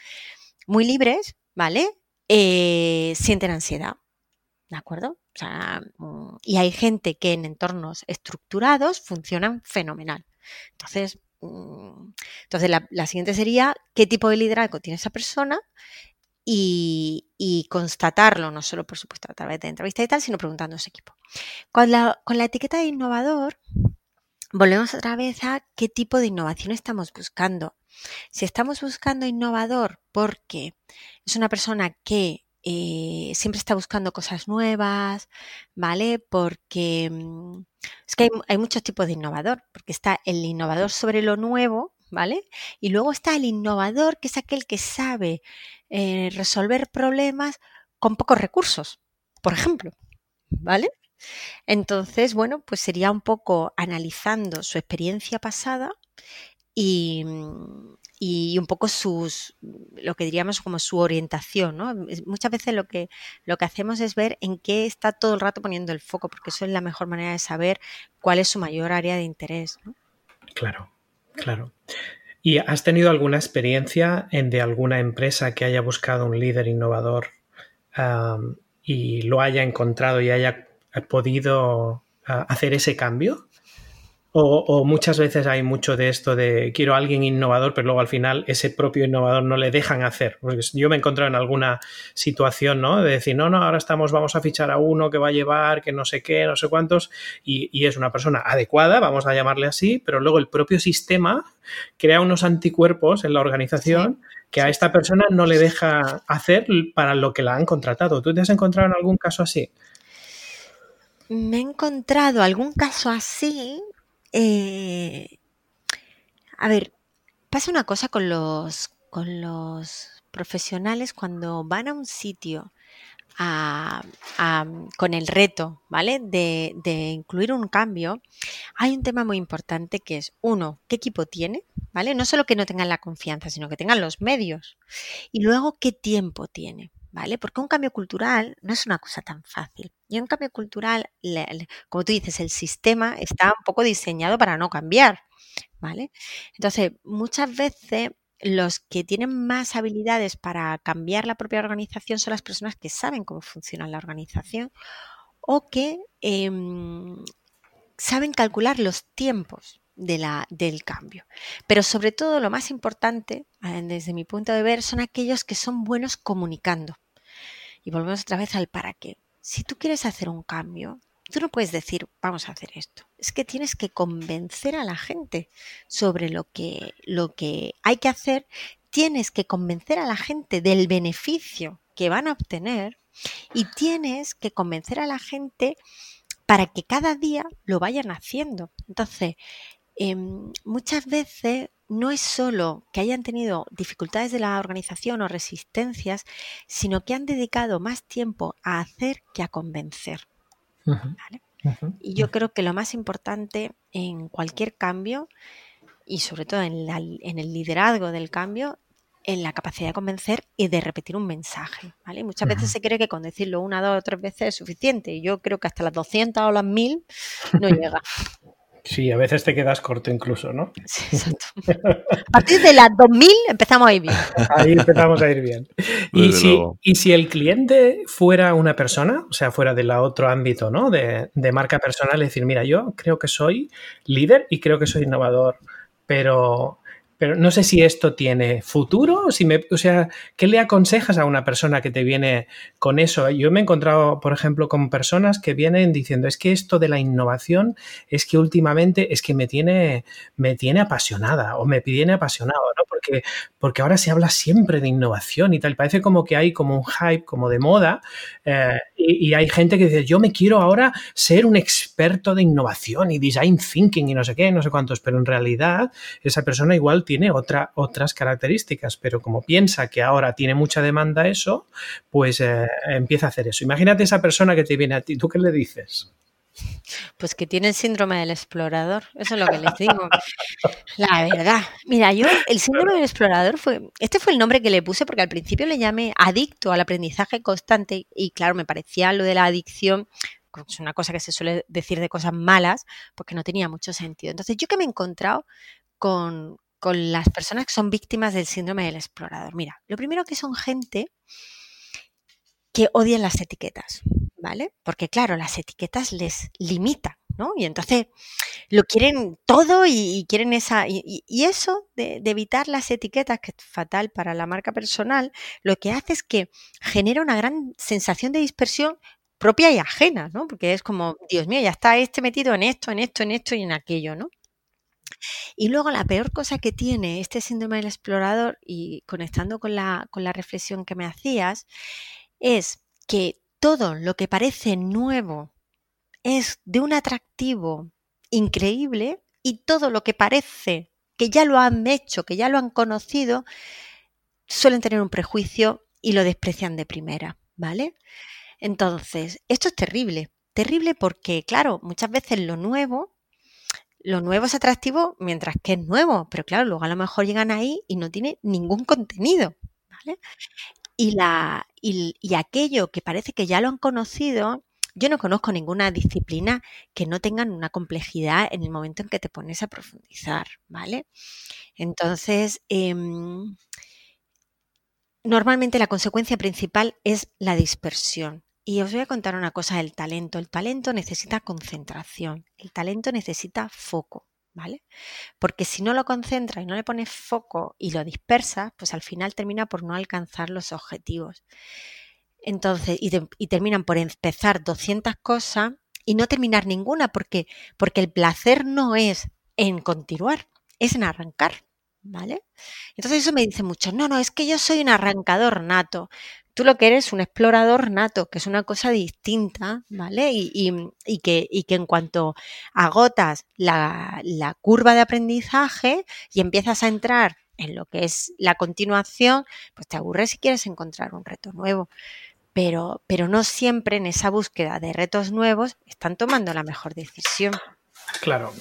muy libres, ¿vale? Eh, sienten ansiedad. ¿De acuerdo? Mm, y hay gente que en entornos estructurados funcionan fenomenal. Entonces, mm, entonces la, siguiente sería qué tipo de liderazgo tiene esa persona y, constatarlo, no solo por supuesto a través de entrevista y tal, sino preguntando a su equipo. Con la, con la etiqueta de innovador, volvemos otra vez a qué tipo de innovación estamos buscando. Si estamos buscando innovador porque es una persona que eh, siempre está buscando cosas nuevas, ¿vale? Porque mm, es que hay, muchos tipos de innovador, porque está el innovador sobre lo nuevo, ¿vale? Y luego está el innovador, que es aquel que sabe eh, resolver problemas con pocos recursos, por ejemplo, ¿vale? Entonces, bueno, pues sería un poco analizando su experiencia pasada y, mm, y un poco sus, lo que diríamos como su orientación, ¿no? Muchas veces lo que, lo que hacemos es ver en qué está todo el rato poniendo el foco, porque eso es la mejor manera de saber cuál es su mayor área de interés. Claro, claro. ¿Y has tenido alguna experiencia en de alguna empresa que haya buscado un líder innovador y lo haya encontrado y haya podido ah, hacer ese cambio? O, muchas veces hay mucho de esto de quiero a alguien innovador, pero luego al final ese propio innovador no le dejan hacer. Porque yo me he encontrado en alguna situación, ¿no? De decir, no, no, ahora estamos, vamos a fichar a uno que va a llevar, que no sé qué, no sé cuántos, y, es una persona adecuada, vamos a llamarle así, pero luego el propio sistema crea unos anticuerpos en la organización que a esta persona no le deja hacer para lo que la han contratado. ¿Tú te has encontrado en algún caso así? Me he encontrado algún caso así, eh, a ver, pasa una cosa con los, con los profesionales cuando van a un sitio con el reto, ¿vale? De, de, incluir un cambio, hay un tema muy importante que es, uno, ¿qué equipo tiene? ¿Vale? No solo que no tengan la confianza, sino que tengan los medios. Y luego, ¿qué tiempo tiene? ¿Vale? Porque un cambio cultural no es una cosa tan fácil. Y un cambio cultural, como tú dices, el sistema está un poco diseñado para no cambiar. ¿Vale? Entonces, muchas veces los que tienen más habilidades para cambiar la propia organización son las personas que saben cómo funciona la organización o que em, saben calcular los tiempos del cambio. Pero sobre todo lo más importante, desde mi punto de ver, son aquellos que son buenos comunicando. Y volvemos otra vez al para qué. Si tú quieres hacer un cambio, tú no puedes decir, vamos a hacer esto. Es que tienes que convencer a la gente sobre lo que, lo que hay que hacer. Tienes que convencer a la gente del beneficio que van a obtener y tienes que convencer a la gente para que cada día lo vayan haciendo. Entonces, em, muchas veces no es solo que hayan tenido dificultades de la organización o resistencias, sino que han dedicado más tiempo a hacer que a convencer. Y yo creo que lo más importante en cualquier cambio, y sobre todo en, el liderazgo del cambio, en la capacidad de convencer y de repetir un mensaje. ¿vale? Muchas veces se cree que con decirlo una, dos o tres veces es suficiente. Y yo creo que hasta las 200 o las 1000 no llega. Sí, a veces te quedas corto incluso, ¿no? Sí, exacto. A partir de las 2000 empezamos a ir bien. Ahí empezamos a ir bien. Y si, y si, el cliente fuera una persona, o sea, fuera del otro ámbito, ¿no? De, de marca personal, es decir, mira, yo creo que soy líder y creo que soy innovador, pero pero no sé si esto tiene futuro, si me, o sea, ¿qué le aconsejas a una persona que te viene con eso? Yo me he encontrado, por ejemplo, con personas que vienen diciendo, es que esto de la innovación es que últimamente es que me tiene, me tiene apasionada o me tiene apasionado, ¿no? Porque, porque ahora se habla siempre de innovación y tal, parece como que hay como un hype, como de moda, eh, y, y, hay gente que dice, yo me quiero ahora ser un experto de innovación y design thinking y no sé qué, no sé cuántos, pero en realidad esa persona igual tiene otra, otras características, pero como piensa que ahora tiene mucha demanda eso, pues eh, empieza a hacer eso. Imagínate esa persona que te viene a ti, ¿tú qué le dices? Pues que tiene el síndrome del explorador, eso es lo que les digo. La verdad. Mira, yo, el síndrome del explorador fue, este fue el nombre que le puse porque al principio le llamé adicto al aprendizaje constante y claro, me parecía lo de la adicción es una cosa que se suele decir de cosas malas, porque no tenía mucho sentido. Entonces, yo que me he encontrado con, con las personas que son víctimas del síndrome del explorador. Mira, lo primero que son gente que odian las etiquetas, ¿vale? Porque claro, las etiquetas les limitan, ¿no? Y entonces lo quieren todo y, quieren esa... Y, eso de, evitar las etiquetas, que es fatal para la marca personal, lo que hace es que genera una gran sensación de dispersión propia y ajena, ¿no? Porque es como, Dios mío, ya está este metido en esto, en esto, en esto y en aquello, ¿no? Y luego la peor cosa que tiene este síndrome del explorador, y conectando con la, con la reflexión que me hacías, es que todo lo que parece nuevo es de un atractivo increíble y todo lo que parece que ya lo han hecho, que ya lo han conocido, suelen tener un prejuicio y lo desprecian de primera, ¿vale? Entonces, esto es terrible, terrible porque, claro, muchas veces lo nuevo lo nuevo es atractivo mientras que es nuevo, pero claro, luego a lo mejor llegan ahí y no tiene ningún contenido, ¿vale? Y, la, y, aquello que parece que ya lo han conocido, yo no conozco ninguna disciplina que no tengan una complejidad en el momento en que te pones a profundizar, ¿vale? Entonces, em, normalmente la consecuencia principal es la dispersión. Y os voy a contar una cosa del talento. El talento necesita concentración, el talento necesita foco, ¿vale? Porque si no lo concentra y no le pones foco y lo dispersas, pues al final termina por no alcanzar los objetivos. Entonces, y, terminan por empezar 200 cosas y no terminar ninguna, porque, porque el placer no es en continuar, es en arrancar. ¿Vale? Entonces eso me dice mucho, no, no, es que yo soy un arrancador nato. Tú lo que eres un explorador nato, que es una cosa distinta, ¿vale? Y, que, que, en cuanto agotas la, curva de aprendizaje y empiezas a entrar en lo que es la continuación, pues te aburres si quieres encontrar un reto nuevo. Pero, pero no siempre en esa búsqueda de retos nuevos están tomando la mejor decisión. Claro.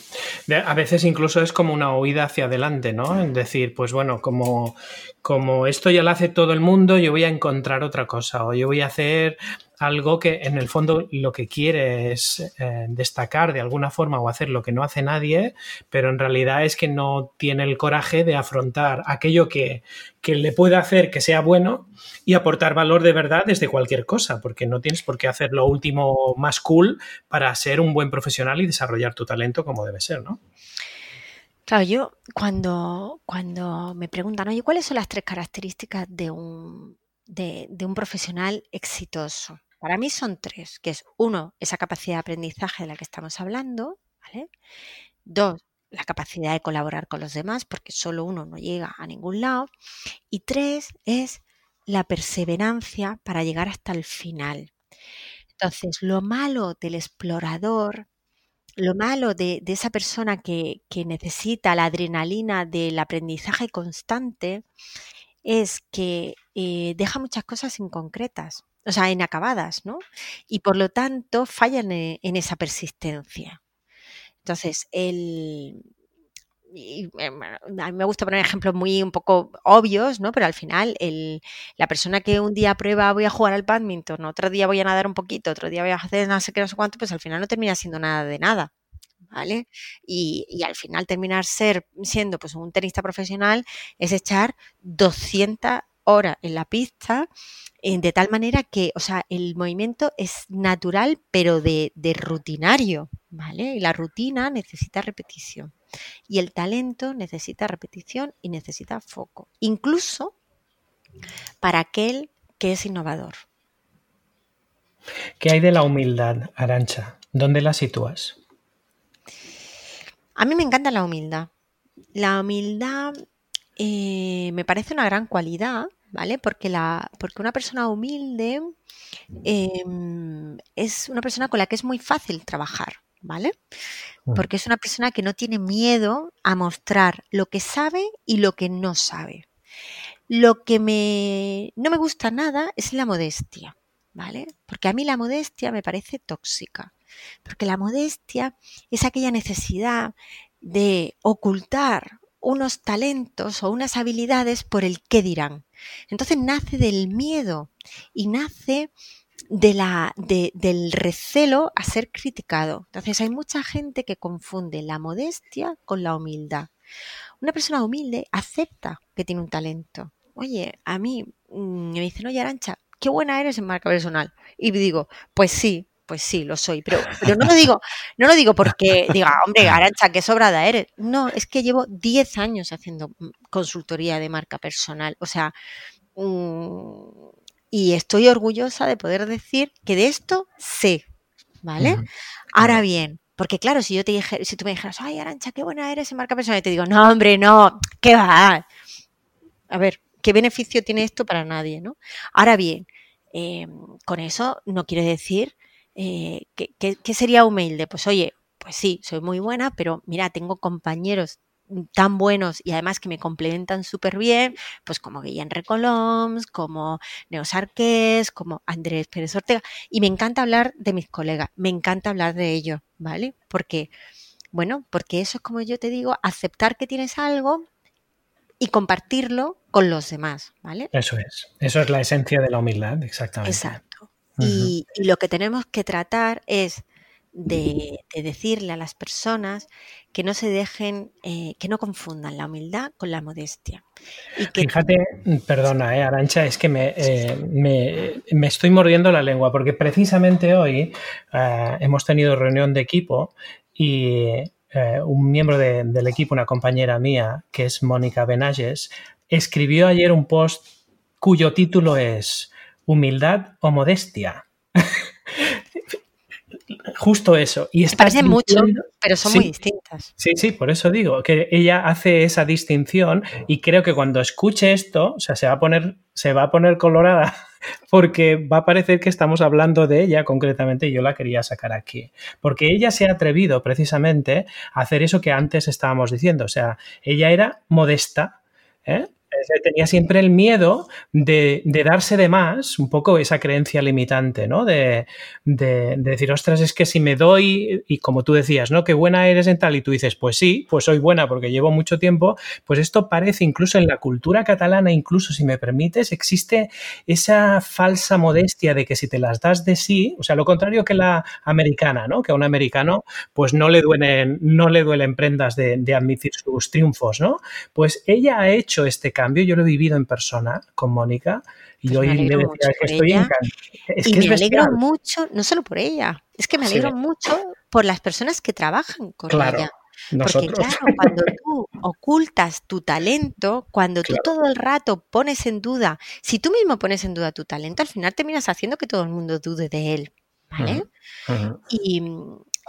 A veces incluso es como una huida hacia adelante, ¿no? Es decir, pues bueno, como, como esto ya lo hace todo el mundo, yo voy a encontrar otra cosa o yo voy a hacer algo que en el fondo lo que quiere es eh, destacar de alguna forma o hacer lo que no hace nadie, pero en realidad es que no tiene el coraje de afrontar aquello que, que le puede hacer que sea bueno y aportar valor de verdad desde cualquier cosa, porque no tienes por qué hacer lo último más cool para ser un buen profesional y desarrollar tu talento como debe ser, ¿no? Claro, yo cuando, cuando me preguntan, oye, ¿cuáles son las tres características de un, de, de un profesional exitoso? Para mí son tres, que es uno, esa capacidad de aprendizaje de la que estamos hablando, ¿vale? Dos, la capacidad de colaborar con los demás, porque solo uno no llega a ningún lado. Y tres, es la perseverancia para llegar hasta el final. Entonces, lo malo del explorador, lo malo de, esa persona que, necesita la adrenalina del aprendizaje constante es que eh, deja muchas cosas inconcretas, o sea, inacabadas, ¿no? Y por lo tanto fallan en, en esa persistencia. Entonces, el, eh, a mí me gusta poner ejemplos muy un poco obvios, ¿no? Pero al final, el, la persona que un día prueba voy a jugar al badminton, otro día voy a nadar un poquito, otro día voy a hacer no sé qué, no sé cuánto, pues al final no termina siendo nada de nada. ¿Vale? Y, y al final terminar ser, siendo pues un tenista profesional es echar 200 horas en la pista eh, de tal manera que, o sea, el movimiento es natural pero de, de rutinario, ¿vale? Y la rutina necesita repetición. Y el talento necesita repetición y necesita foco, incluso para aquel que es innovador. ¿Qué hay de la humildad, Arancha? ¿Dónde la sitúas? A mí me encanta la humildad. La humildad eh, me parece una gran cualidad, ¿vale? Porque, la, porque una persona humilde em, es una persona con la que es muy fácil trabajar, ¿vale? Mm. Porque es una persona que no tiene miedo a mostrar lo que sabe y lo que no sabe. Lo que me, no me gusta nada es la modestia, ¿vale? Porque a mí la modestia me parece tóxica. Porque la modestia es aquella necesidad de ocultar unos talentos o unas habilidades por el qué dirán. Entonces nace del miedo y nace de la, del recelo a ser criticado. Entonces hay mucha gente que confunde la modestia con la humildad. Una persona humilde acepta que tiene un talento. Oye, a mí mm, me dicen, oye Arancha, qué buena eres en marca personal. Y digo, pues sí, pues sí, lo soy. Pero, pero no lo digo, no lo digo porque diga, hombre, Arancha, qué sobrada eres. No, es que llevo 10 años haciendo mm, consultoría de marca personal. O sea, mm, y estoy orgullosa de poder decir que de esto sé, ¿vale? Ahora bien, porque claro, si yo te dije, si tú me dijeras, ay, Arancha, qué buena eres en marca personal, y te digo, no, hombre, no, ¿qué va? A ver, ¿qué beneficio tiene esto para nadie, no? Ahora bien, em, con eso no quiere decir eh, que, sería humilde. Pues oye, pues sí, soy muy buena, pero mira, tengo compañeros tan buenos y además que me complementan súper bien, pues como Guillén Recoloms, como Neos Arqués, como Andrés Pérez Ortega. Y me encanta hablar de mis colegas, me encanta hablar de ellos, ¿vale? Porque, bueno, porque eso es como yo te digo, aceptar que tienes algo y compartirlo con los demás, ¿vale? Eso es, eso es la esencia de la humildad, exactamente. Exacto. Y lo que tenemos que tratar es de, decirle a las personas que no se dejen, eh, que no confundan la humildad con la modestia. Fíjate, perdona, eh, Arancha, es que eh, me, me, estoy mordiendo la lengua porque precisamente hoy hemos tenido reunión de equipo y un miembro del equipo, una compañera mía, que es Mónica Benages, escribió ayer un post cuyo título es Humildad o modestia. justo eso. Y Se parecen mucho, pero son muy distintas. Sí, sí, por eso digo que ella hace esa distinción y creo que cuando escuche esto, o sea, se va a poner, se va a poner colorada porque va a parecer que estamos hablando de ella concretamente y yo la quería sacar aquí. Porque ella se ha atrevido precisamente a hacer eso que antes estábamos diciendo. O sea, ella era modesta, ¿eh? Tenía siempre el miedo de, darse de más, un poco esa creencia limitante, ¿no? De, decir, ostras, es que si me doy, y como tú decías, ¿no? Qué buena eres en tal, y tú dices, pues sí, pues soy buena porque llevo mucho tiempo, pues esto parece incluso en la cultura catalana, incluso si me permites, existe esa falsa modestia de que si te las das de sí, o sea, lo contrario que la americana, ¿no? Que a un americano, pues no le duelen, no le duelen prendas de, de admitir sus triunfos, ¿no? Pues ella ha hecho este cambio yo lo he vivido en persona con Mónica y pues hoy le decía que estoy encantada. Es y me alegro mucho, no solo por ella, es que me alegro mucho por las personas que trabajan con ella. Porque claro, cuando tú ocultas tu talento, cuando tú todo el rato pones en duda, si tú mismo pones en duda tu talento, al final terminas haciendo que todo el mundo dude de él. ¿vale? Y,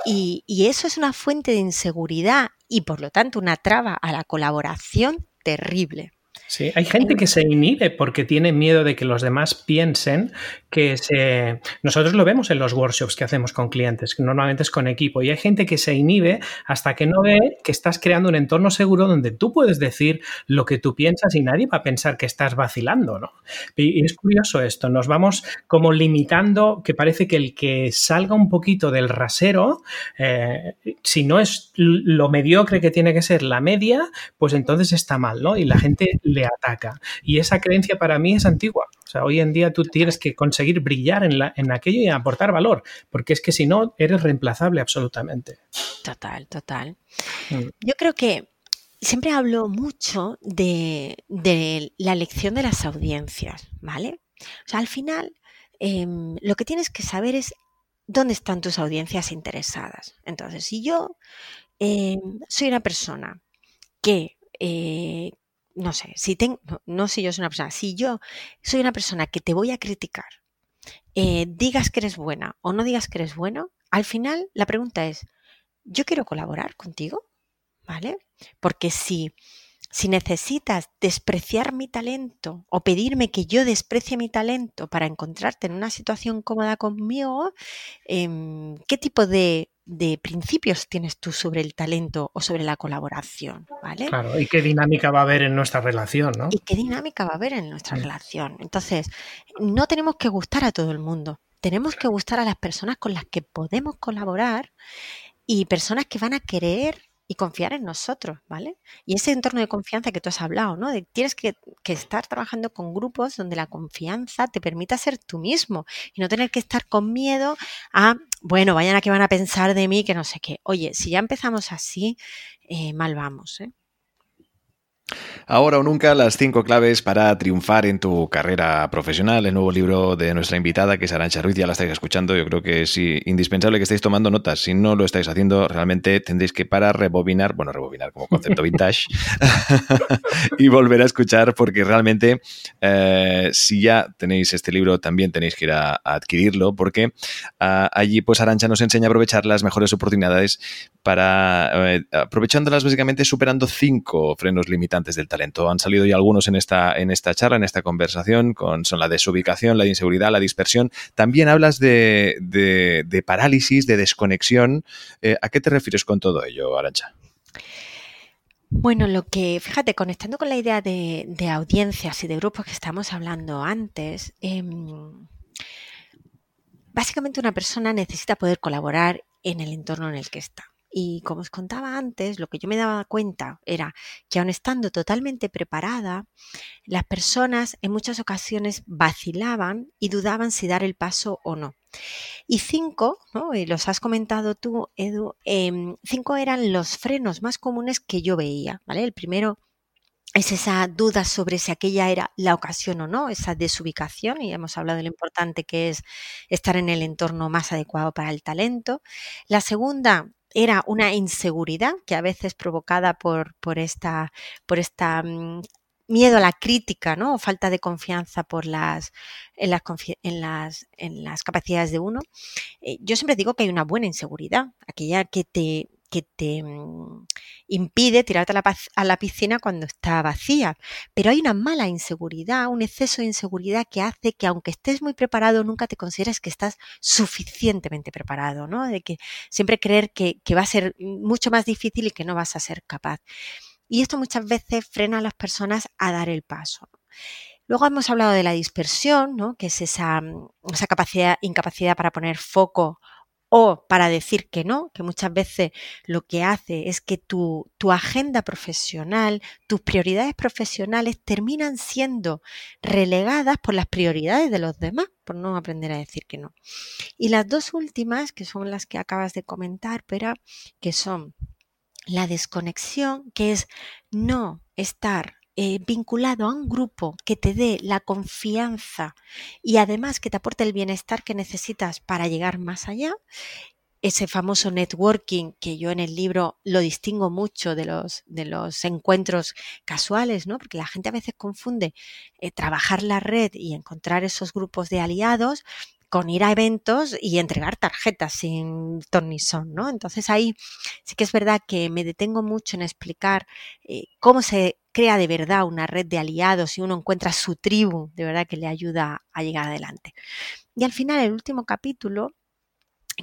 y, y, eso es una fuente de inseguridad y por lo tanto una traba a la colaboración terrible. Sí, hay gente que se inhibe porque tiene miedo de que los demás piensen que se... Nosotros lo vemos en los workshops que hacemos con clientes, que normalmente es con equipo, y hay gente que se inhibe hasta que no ve que estás creando un entorno seguro donde tú puedes decir lo que tú piensas y nadie va a pensar que estás vacilando, ¿no? Y, es curioso esto, nos vamos como limitando, que parece que el que salga un poquito del rasero, eh, si no es lo mediocre que tiene que ser la media, pues entonces está mal, ¿no? Y la gente le ataca. Y esa creencia para mí es antigua. O sea, hoy en día tú tienes que conseguir brillar en, la, en aquello y aportar valor, porque es que si no, eres reemplazable absolutamente. Total, total. Mm. Yo creo que siempre hablo mucho de, la elección de las audiencias, ¿vale? O sea, al final, em, lo que tienes que saber es dónde están tus audiencias interesadas. Entonces, si yo em, soy una persona que eh, no sé, si tengo, no, si yo soy una persona, si yo soy una persona que te voy a criticar, eh, digas que eres buena o no digas que eres bueno, al final la pregunta es, ¿yo quiero colaborar contigo? ¿Vale? Porque si, si necesitas despreciar mi talento o pedirme que yo desprecie mi talento para encontrarte en una situación cómoda conmigo, em, ¿qué tipo de de principios tienes tú sobre el talento o sobre la colaboración, ¿vale? Claro, y qué dinámica va a haber en nuestra relación, ¿no? Y qué dinámica va a haber en nuestra relación. Entonces, no tenemos que gustar a todo el mundo. Tenemos que gustar a las personas con las que podemos colaborar y personas que van a querer y confiar en nosotros, ¿vale? Y ese entorno de confianza que tú has hablado, ¿no? De, tienes que, estar trabajando con grupos donde la confianza te permita ser tú mismo y no tener que estar con miedo a, bueno, vayan a que van a pensar de mí, que no sé qué. Oye, si ya empezamos así, eh, mal vamos, ¿eh? Ahora o nunca, las cinco claves para triunfar en tu carrera profesional. El nuevo libro de nuestra invitada, que es Arancha Ruiz, ya la estáis escuchando. Yo creo que es indispensable que estéis tomando notas. Si no lo estáis haciendo, realmente tendréis que para rebobinar, bueno, rebobinar como concepto vintage, y volver a escuchar, porque realmente, eh, si ya tenéis este libro, también tenéis que ir a, adquirirlo, porque ah, allí, pues Arancha nos enseña a aprovechar las mejores oportunidades para, eh, aprovechándolas básicamente superando cinco frenos limitantes del talento. Han salido ya algunos en esta, en esta charla, en esta conversación, con, son la desubicación, la inseguridad, la dispersión. También hablas de, de, parálisis, de desconexión. Eh, ¿A qué te refieres con todo ello, Arancha? Bueno, lo que, fíjate, conectando con la idea de, audiencias y de grupos que estamos hablando antes, em, básicamente una persona necesita poder colaborar en el entorno en el que está. Y como os contaba antes, lo que yo me daba cuenta era que aun estando totalmente preparada, las personas en muchas ocasiones vacilaban y dudaban si dar el paso o no. Y cinco, ¿no? y los has comentado tú, Edu, em, cinco eran los frenos más comunes que yo veía. ¿vale? El primero es esa duda sobre si aquella era la ocasión o no, esa desubicación, y hemos hablado de lo importante que es estar en el entorno más adecuado para el talento. La segunda era una inseguridad que a veces provocada por, por esta, por esta mm, miedo a la crítica, ¿no? O falta de confianza por las, en, las, en las, en las capacidades de uno. Eh, yo siempre digo que hay una buena inseguridad, aquella que te que te mm, impide tirarte a la, piscina cuando está vacía. Pero hay una mala inseguridad, un exceso de inseguridad que hace que aunque estés muy preparado, nunca te consideres que estás suficientemente preparado, ¿no? De que siempre creer que, va a ser mucho más difícil y que no vas a ser capaz. Y esto muchas veces frena a las personas a dar el paso. Luego hemos hablado de la dispersión, ¿no? que es esa, esa capacidad, incapacidad para poner foco o para decir que no, que muchas veces lo que hace es que tu, tu, agenda profesional, tus prioridades profesionales terminan siendo relegadas por las prioridades de los demás, por no aprender a decir que no. Y las dos últimas, que son las que acabas de comentar, pero que son la desconexión, que es no estar eh, vinculado a un grupo que te dé la confianza y además que te aporte el bienestar que necesitas para llegar más allá, ese famoso networking que yo en el libro lo distingo mucho de los, de los encuentros casuales, ¿no? Porque la gente a veces confunde eh, trabajar la red y encontrar esos grupos de aliados con ir a eventos y entregar tarjetas sin ton ni son, ¿no? Entonces ahí sí que es verdad que me detengo mucho en explicar eh, cómo se crea de verdad una red de aliados y uno encuentra su tribu, de verdad que le ayuda a llegar adelante. Y al final, el último capítulo,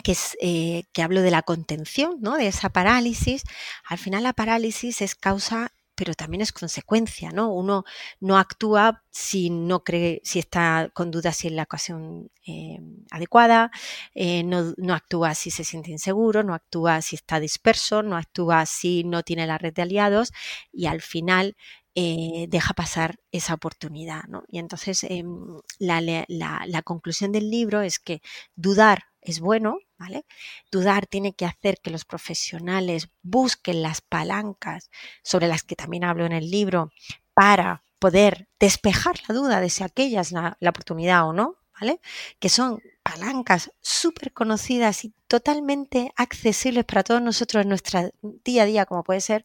que es eh, que hablo de la contención, ¿no? De esa parálisis. Al final la parálisis es causa pero también es consecuencia, ¿no? Uno no actúa si no cree, si está con dudas si es la ocasión eh, adecuada, eh, no, actúa si se siente inseguro, no actúa si está disperso, no actúa si no tiene la red de aliados y al final eh, deja pasar esa oportunidad, ¿no? Y entonces em, la conclusión del libro es que dudar es bueno, ¿vale? Dudar tiene que hacer que los profesionales busquen las palancas sobre las que también hablo en el libro para poder despejar la duda de si aquella es la, oportunidad o no, ¿vale? Que son palancas súper conocidas y totalmente accesibles para todos nosotros en nuestro día a día, como puede ser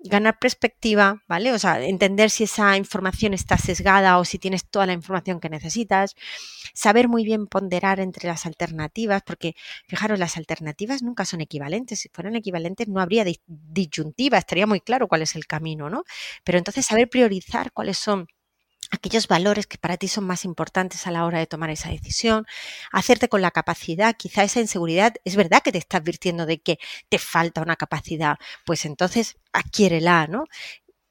ganar perspectiva, ¿vale? O sea, entender si esa información está sesgada o si tienes toda la información que necesitas, saber muy bien ponderar entre las alternativas, porque fijaros, las alternativas nunca son equivalentes, si fueran equivalentes no habría disyuntiva, estaría muy claro cuál es el camino, ¿no? Pero entonces saber priorizar cuáles son aquellos valores que para ti son más importantes a la hora de tomar esa decisión, hacerte con la capacidad, quizá esa inseguridad, es verdad que te está advirtiendo de que te falta una capacidad, pues entonces adquiérela, ¿no?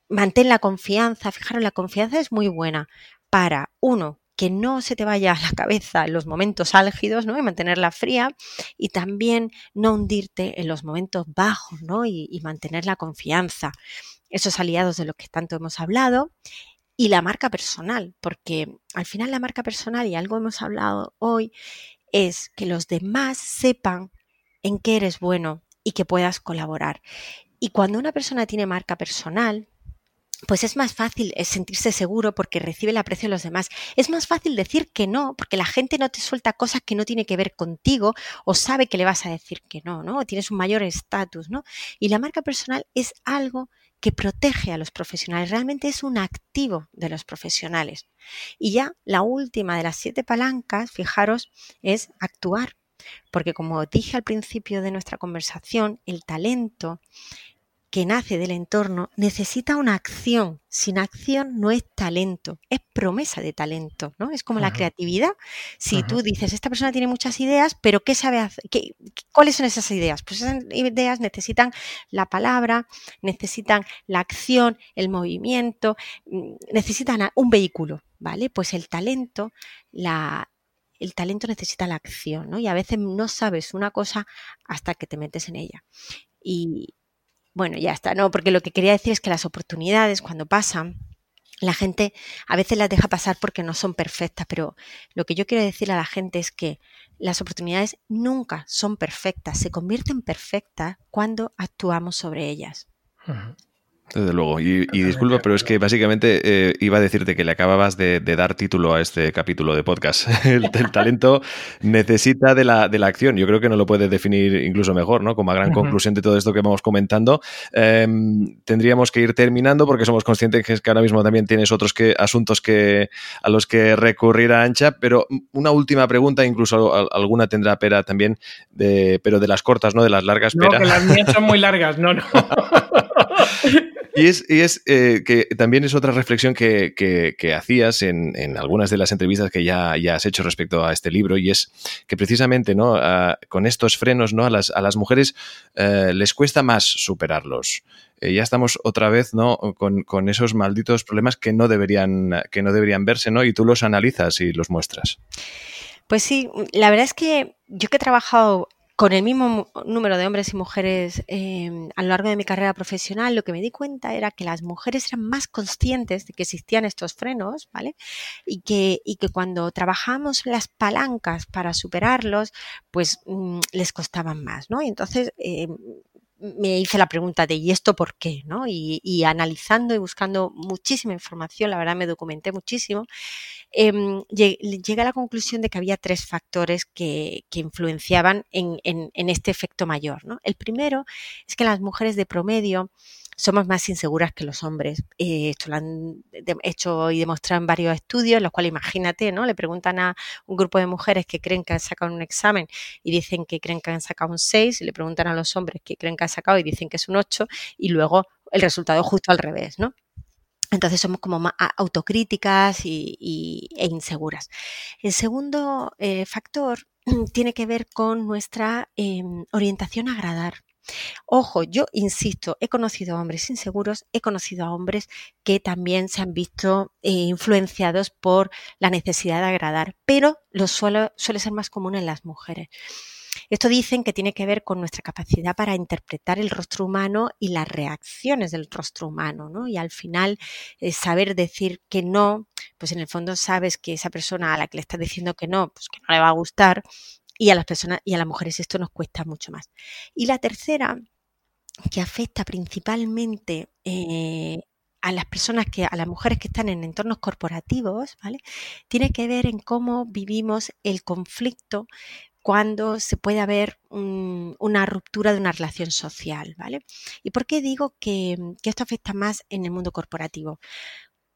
Mantén la confianza, fijaros, la confianza es muy buena para, uno, que no se te vaya a la cabeza en los momentos álgidos, ¿no? Y mantenerla fría y también no hundirte en los momentos bajos, ¿no? Y, y mantener la confianza. Esos aliados de los que tanto hemos hablado y la marca personal, porque al final la marca personal, y algo hemos hablado hoy, es que los demás sepan en qué eres bueno y que puedas colaborar. Y cuando una persona tiene marca personal, pues es más fácil sentirse seguro porque recibe el aprecio de los demás. Es más fácil decir que no, porque la gente no te suelta cosas que no tiene que ver contigo o sabe que le vas a decir que no, ¿no? O tienes un mayor estatus, ¿no? Y la marca personal es algo que protege a los profesionales, realmente es un activo de los profesionales. Y ya la última de las siete palancas, fijaros, es actuar. Porque como dije al principio de nuestra conversación, el talento que nace del entorno necesita una acción. Sin acción no es talento, es promesa de talento, ¿no? Es como la creatividad. Si tú dices, esta persona tiene muchas ideas, pero ¿qué sabe hacer? ¿Qué, ¿Cuáles son esas ideas? Pues esas ideas necesitan la palabra, necesitan la acción, el movimiento, mm, necesitan un vehículo, ¿vale? Pues el talento, la, el talento necesita la acción, ¿no? Y a veces no sabes una cosa hasta que te metes en ella. Y, bueno, ya está, no, porque lo que quería decir es que las oportunidades cuando pasan, la gente a veces las deja pasar porque no son perfectas, pero lo que yo quiero decir a la gente es que las oportunidades nunca son perfectas, se convierten perfectas cuando actuamos sobre ellas. Desde luego. Y, disculpa, pero es que básicamente eh, iba a decirte que le acababas de, dar título a este capítulo de podcast. El, talento necesita de la, de la, acción. Yo creo que no lo puedes definir incluso mejor, ¿no? Como gran conclusión de todo esto que vamos comentando. Em, tendríamos que ir terminando porque somos conscientes que ahora mismo también tienes otros que, asuntos que, a los que recurrir a Ancha. Pero una última pregunta, incluso alguna tendrá pera también, de, pero de las cortas, ¿no? De las largas no, Que las mías son muy largas, no, no. y es, eh, que también es otra reflexión que, hacías en, en, algunas de las entrevistas que ya, ya, has hecho respecto a este libro, y es que precisamente ¿no? con estos frenos ¿no? a, las, a las mujeres eh, les cuesta más superarlos. Eh, ya estamos otra vez ¿no? Con, con, esos malditos problemas que no deberían, que no deberían verse, ¿no? Y tú los analizas y los muestras. Pues sí, la verdad es que yo que he trabajado con el mismo número de hombres y mujeres em, a lo largo de mi carrera profesional, lo que me di cuenta era que las mujeres eran más conscientes de que existían estos frenos, ¿vale? Y que, y que cuando trabajamos las palancas para superarlos, pues mm, les costaban más, ¿no? Y entonces em, me hice la pregunta de ¿y esto por qué? ¿no? Y, analizando y buscando muchísima información, la verdad me documenté muchísimo, eh, llegué a la conclusión de que había tres factores que, influenciaban en, en, este efecto mayor. ¿no? El primero es que las mujeres de promedio somos más inseguras que los hombres. Eh, esto lo han hecho y demostrado en varios estudios, los cuales imagínate, ¿no? Le preguntan a un grupo de mujeres que creen que han sacado un examen y dicen que creen que han sacado un 6, y le preguntan a los hombres que creen que han sacado y dicen que es un 8, y luego el resultado es justo al revés, ¿no? Entonces somos como más autocríticas y, e inseguras. El segundo eh, factor tiene que ver con nuestra em, orientación a agradar. Ojo, yo insisto, he conocido a hombres inseguros, he conocido a hombres que también se han visto eh, influenciados por la necesidad de agradar, pero lo suele, suele ser más común en las mujeres. Esto dicen que tiene que ver con nuestra capacidad para interpretar el rostro humano y las reacciones del rostro humano, ¿no? Y al final eh, saber decir que no, pues en el fondo sabes que esa persona a la que le estás diciendo que no, pues que no le va a gustar y a las personas y a las mujeres esto nos cuesta mucho más. Y la tercera, que afecta principalmente eh, a las personas que, a las mujeres que están en entornos corporativos, ¿vale? Tiene que ver en cómo vivimos el conflicto cuando se puede haber una ruptura de una relación social, ¿vale? ¿Y por qué digo que, que esto afecta más en el mundo corporativo?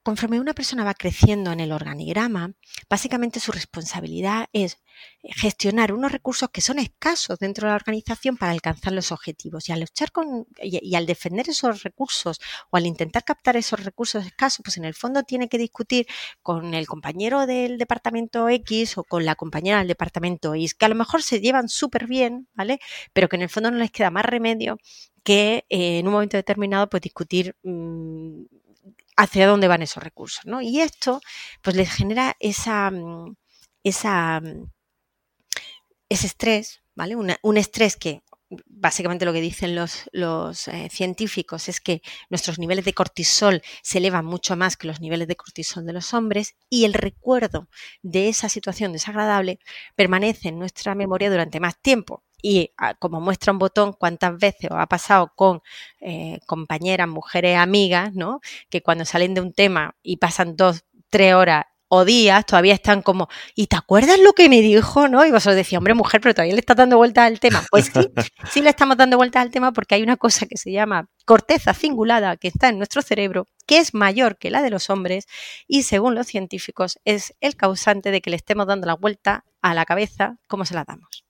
Conforme una persona va creciendo en el organigrama, básicamente su responsabilidad es gestionar unos recursos que son escasos dentro de la organización para alcanzar los objetivos. Y al luchar con y, al defender esos recursos o al intentar captar esos recursos escasos, pues en el fondo tiene que discutir con el compañero del departamento X o con la compañera del departamento Y, que a lo mejor se llevan súper bien, ¿vale? Pero que en el fondo no les queda más remedio que eh, en un momento determinado pues discutir mm, hacia dónde van esos recursos, ¿no? Y esto, pues les genera esa, mm, esa, mm, ese estrés, ¿vale? un estrés que básicamente lo que dicen los, los eh, científicos es que nuestros niveles de cortisol se elevan mucho más que los niveles de cortisol de los hombres y el recuerdo de esa situación desagradable permanece en nuestra memoria durante más tiempo y ah, como muestra un botón cuántas veces os ha pasado con eh, compañeras, mujeres, amigas, ¿no? Que cuando salen de un tema y pasan dos, tres horas o días, todavía están como, ¿y te acuerdas lo que me dijo? ¿no? Y vosotros decís, hombre, mujer, pero todavía le estás dando vueltas al tema. Pues sí, sí le estamos dando vueltas al tema porque hay una cosa que se llama corteza cingulada que está en nuestro cerebro, que es mayor que la de los hombres y según los científicos es el causante de que le estemos dando la vuelta a la cabeza como se la damos.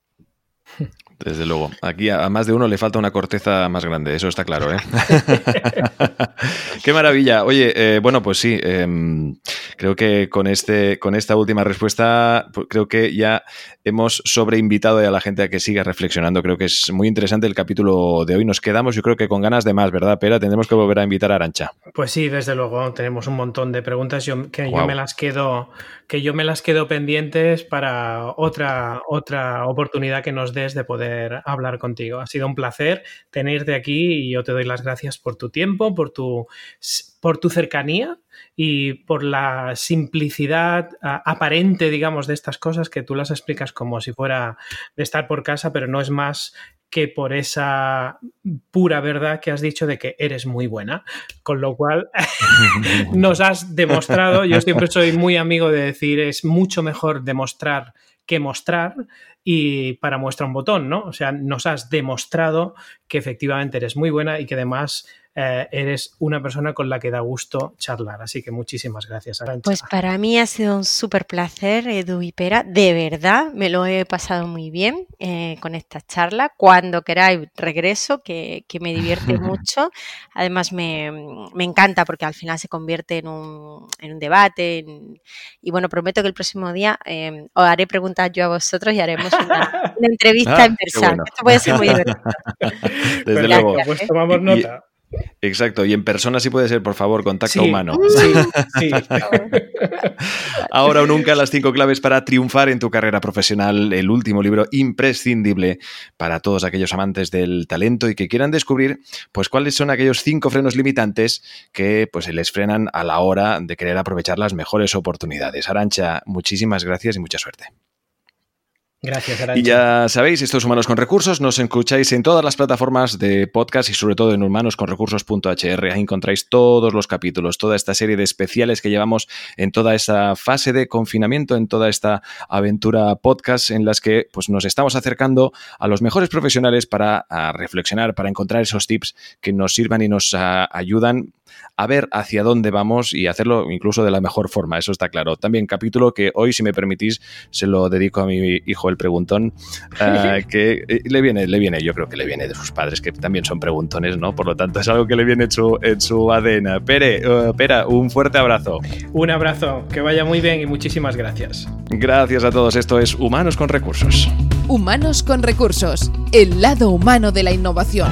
Desde luego. Aquí a más de uno le falta una corteza más grande, eso está claro, ¿eh? Qué maravilla. Oye, eh, bueno, pues sí, em, creo que con, este, con esta última respuesta, pues creo que ya hemos sobreinvitado a la gente a que siga reflexionando. Creo que es muy interesante el capítulo de hoy. Nos quedamos, yo creo que con ganas de más, ¿verdad, Pera? Tendremos que volver a invitar a Arancha. Pues sí, desde luego. Tenemos un montón de preguntas que yo me las quedo, que yo me las quedo pendientes para otra, otra oportunidad que nos des de poder hablar contigo. Ha sido un placer tenerte aquí y yo te doy las gracias por tu tiempo, por tu, por tu cercanía y por la simplicidad aparente, digamos, de estas cosas que tú las explicas como si fuera de estar por casa, pero no es más que por esa pura verdad que has dicho de que eres muy buena, con lo cual nos has demostrado, yo siempre soy muy amigo de decir, es mucho mejor demostrar que mostrar y para muestra un botón, ¿no? O sea, nos has demostrado que efectivamente eres muy buena y que además eh, eres una persona con la que da gusto charlar. Así que muchísimas gracias, Arancha. Pues para mí ha sido un súper placer, Edu y Pera. De verdad, me lo he pasado muy bien eh, con esta charla. Cuando queráis, regreso, que, me divierte mucho. Además, me, encanta porque al final se convierte en un, en un debate. y bueno, prometo que el próximo día eh, os haré preguntas yo a vosotros y haremos una, entrevista Ah, en persona. bueno. Esto puede ser muy divertido. Desde luego. pues tomamos nota. Exacto. Y en persona sí puede ser, por favor, contacto Sí, humano. Sí, sí. Ahora o nunca las cinco claves para triunfar en tu carrera profesional, el último libro imprescindible para todos aquellos amantes del talento y que quieran descubrir pues cuáles son aquellos cinco frenos limitantes que pues les frenan a la hora de querer aprovechar las mejores oportunidades. Arancha, muchísimas gracias y mucha suerte. Gracias, Arancha. Y ya sabéis, estos Humanos con Recursos nos escucháis en todas las plataformas de podcast y sobre todo en humanosconrecursos.hr. Ahí encontráis todos los capítulos, toda esta serie de especiales que llevamos en toda esta fase de confinamiento, en toda esta aventura podcast en las que pues, nos estamos acercando a los mejores profesionales para reflexionar, para encontrar esos tips que nos sirvan y nos a, ayudan a ver hacia dónde vamos y hacerlo incluso de la mejor forma, eso está claro. También capítulo que hoy, si me permitís, se lo dedico a mi hijo el preguntón, uh, que eh, le viene, le viene, yo creo que le viene de sus padres, que también son preguntones, ¿no? Por lo tanto, es algo que le viene en su, en su ADN. Pere, uh, Pera, un fuerte abrazo. Un abrazo, que vaya muy bien y muchísimas gracias. Gracias a todos, esto es Humanos con Recursos. Humanos con Recursos, el lado humano de la innovación.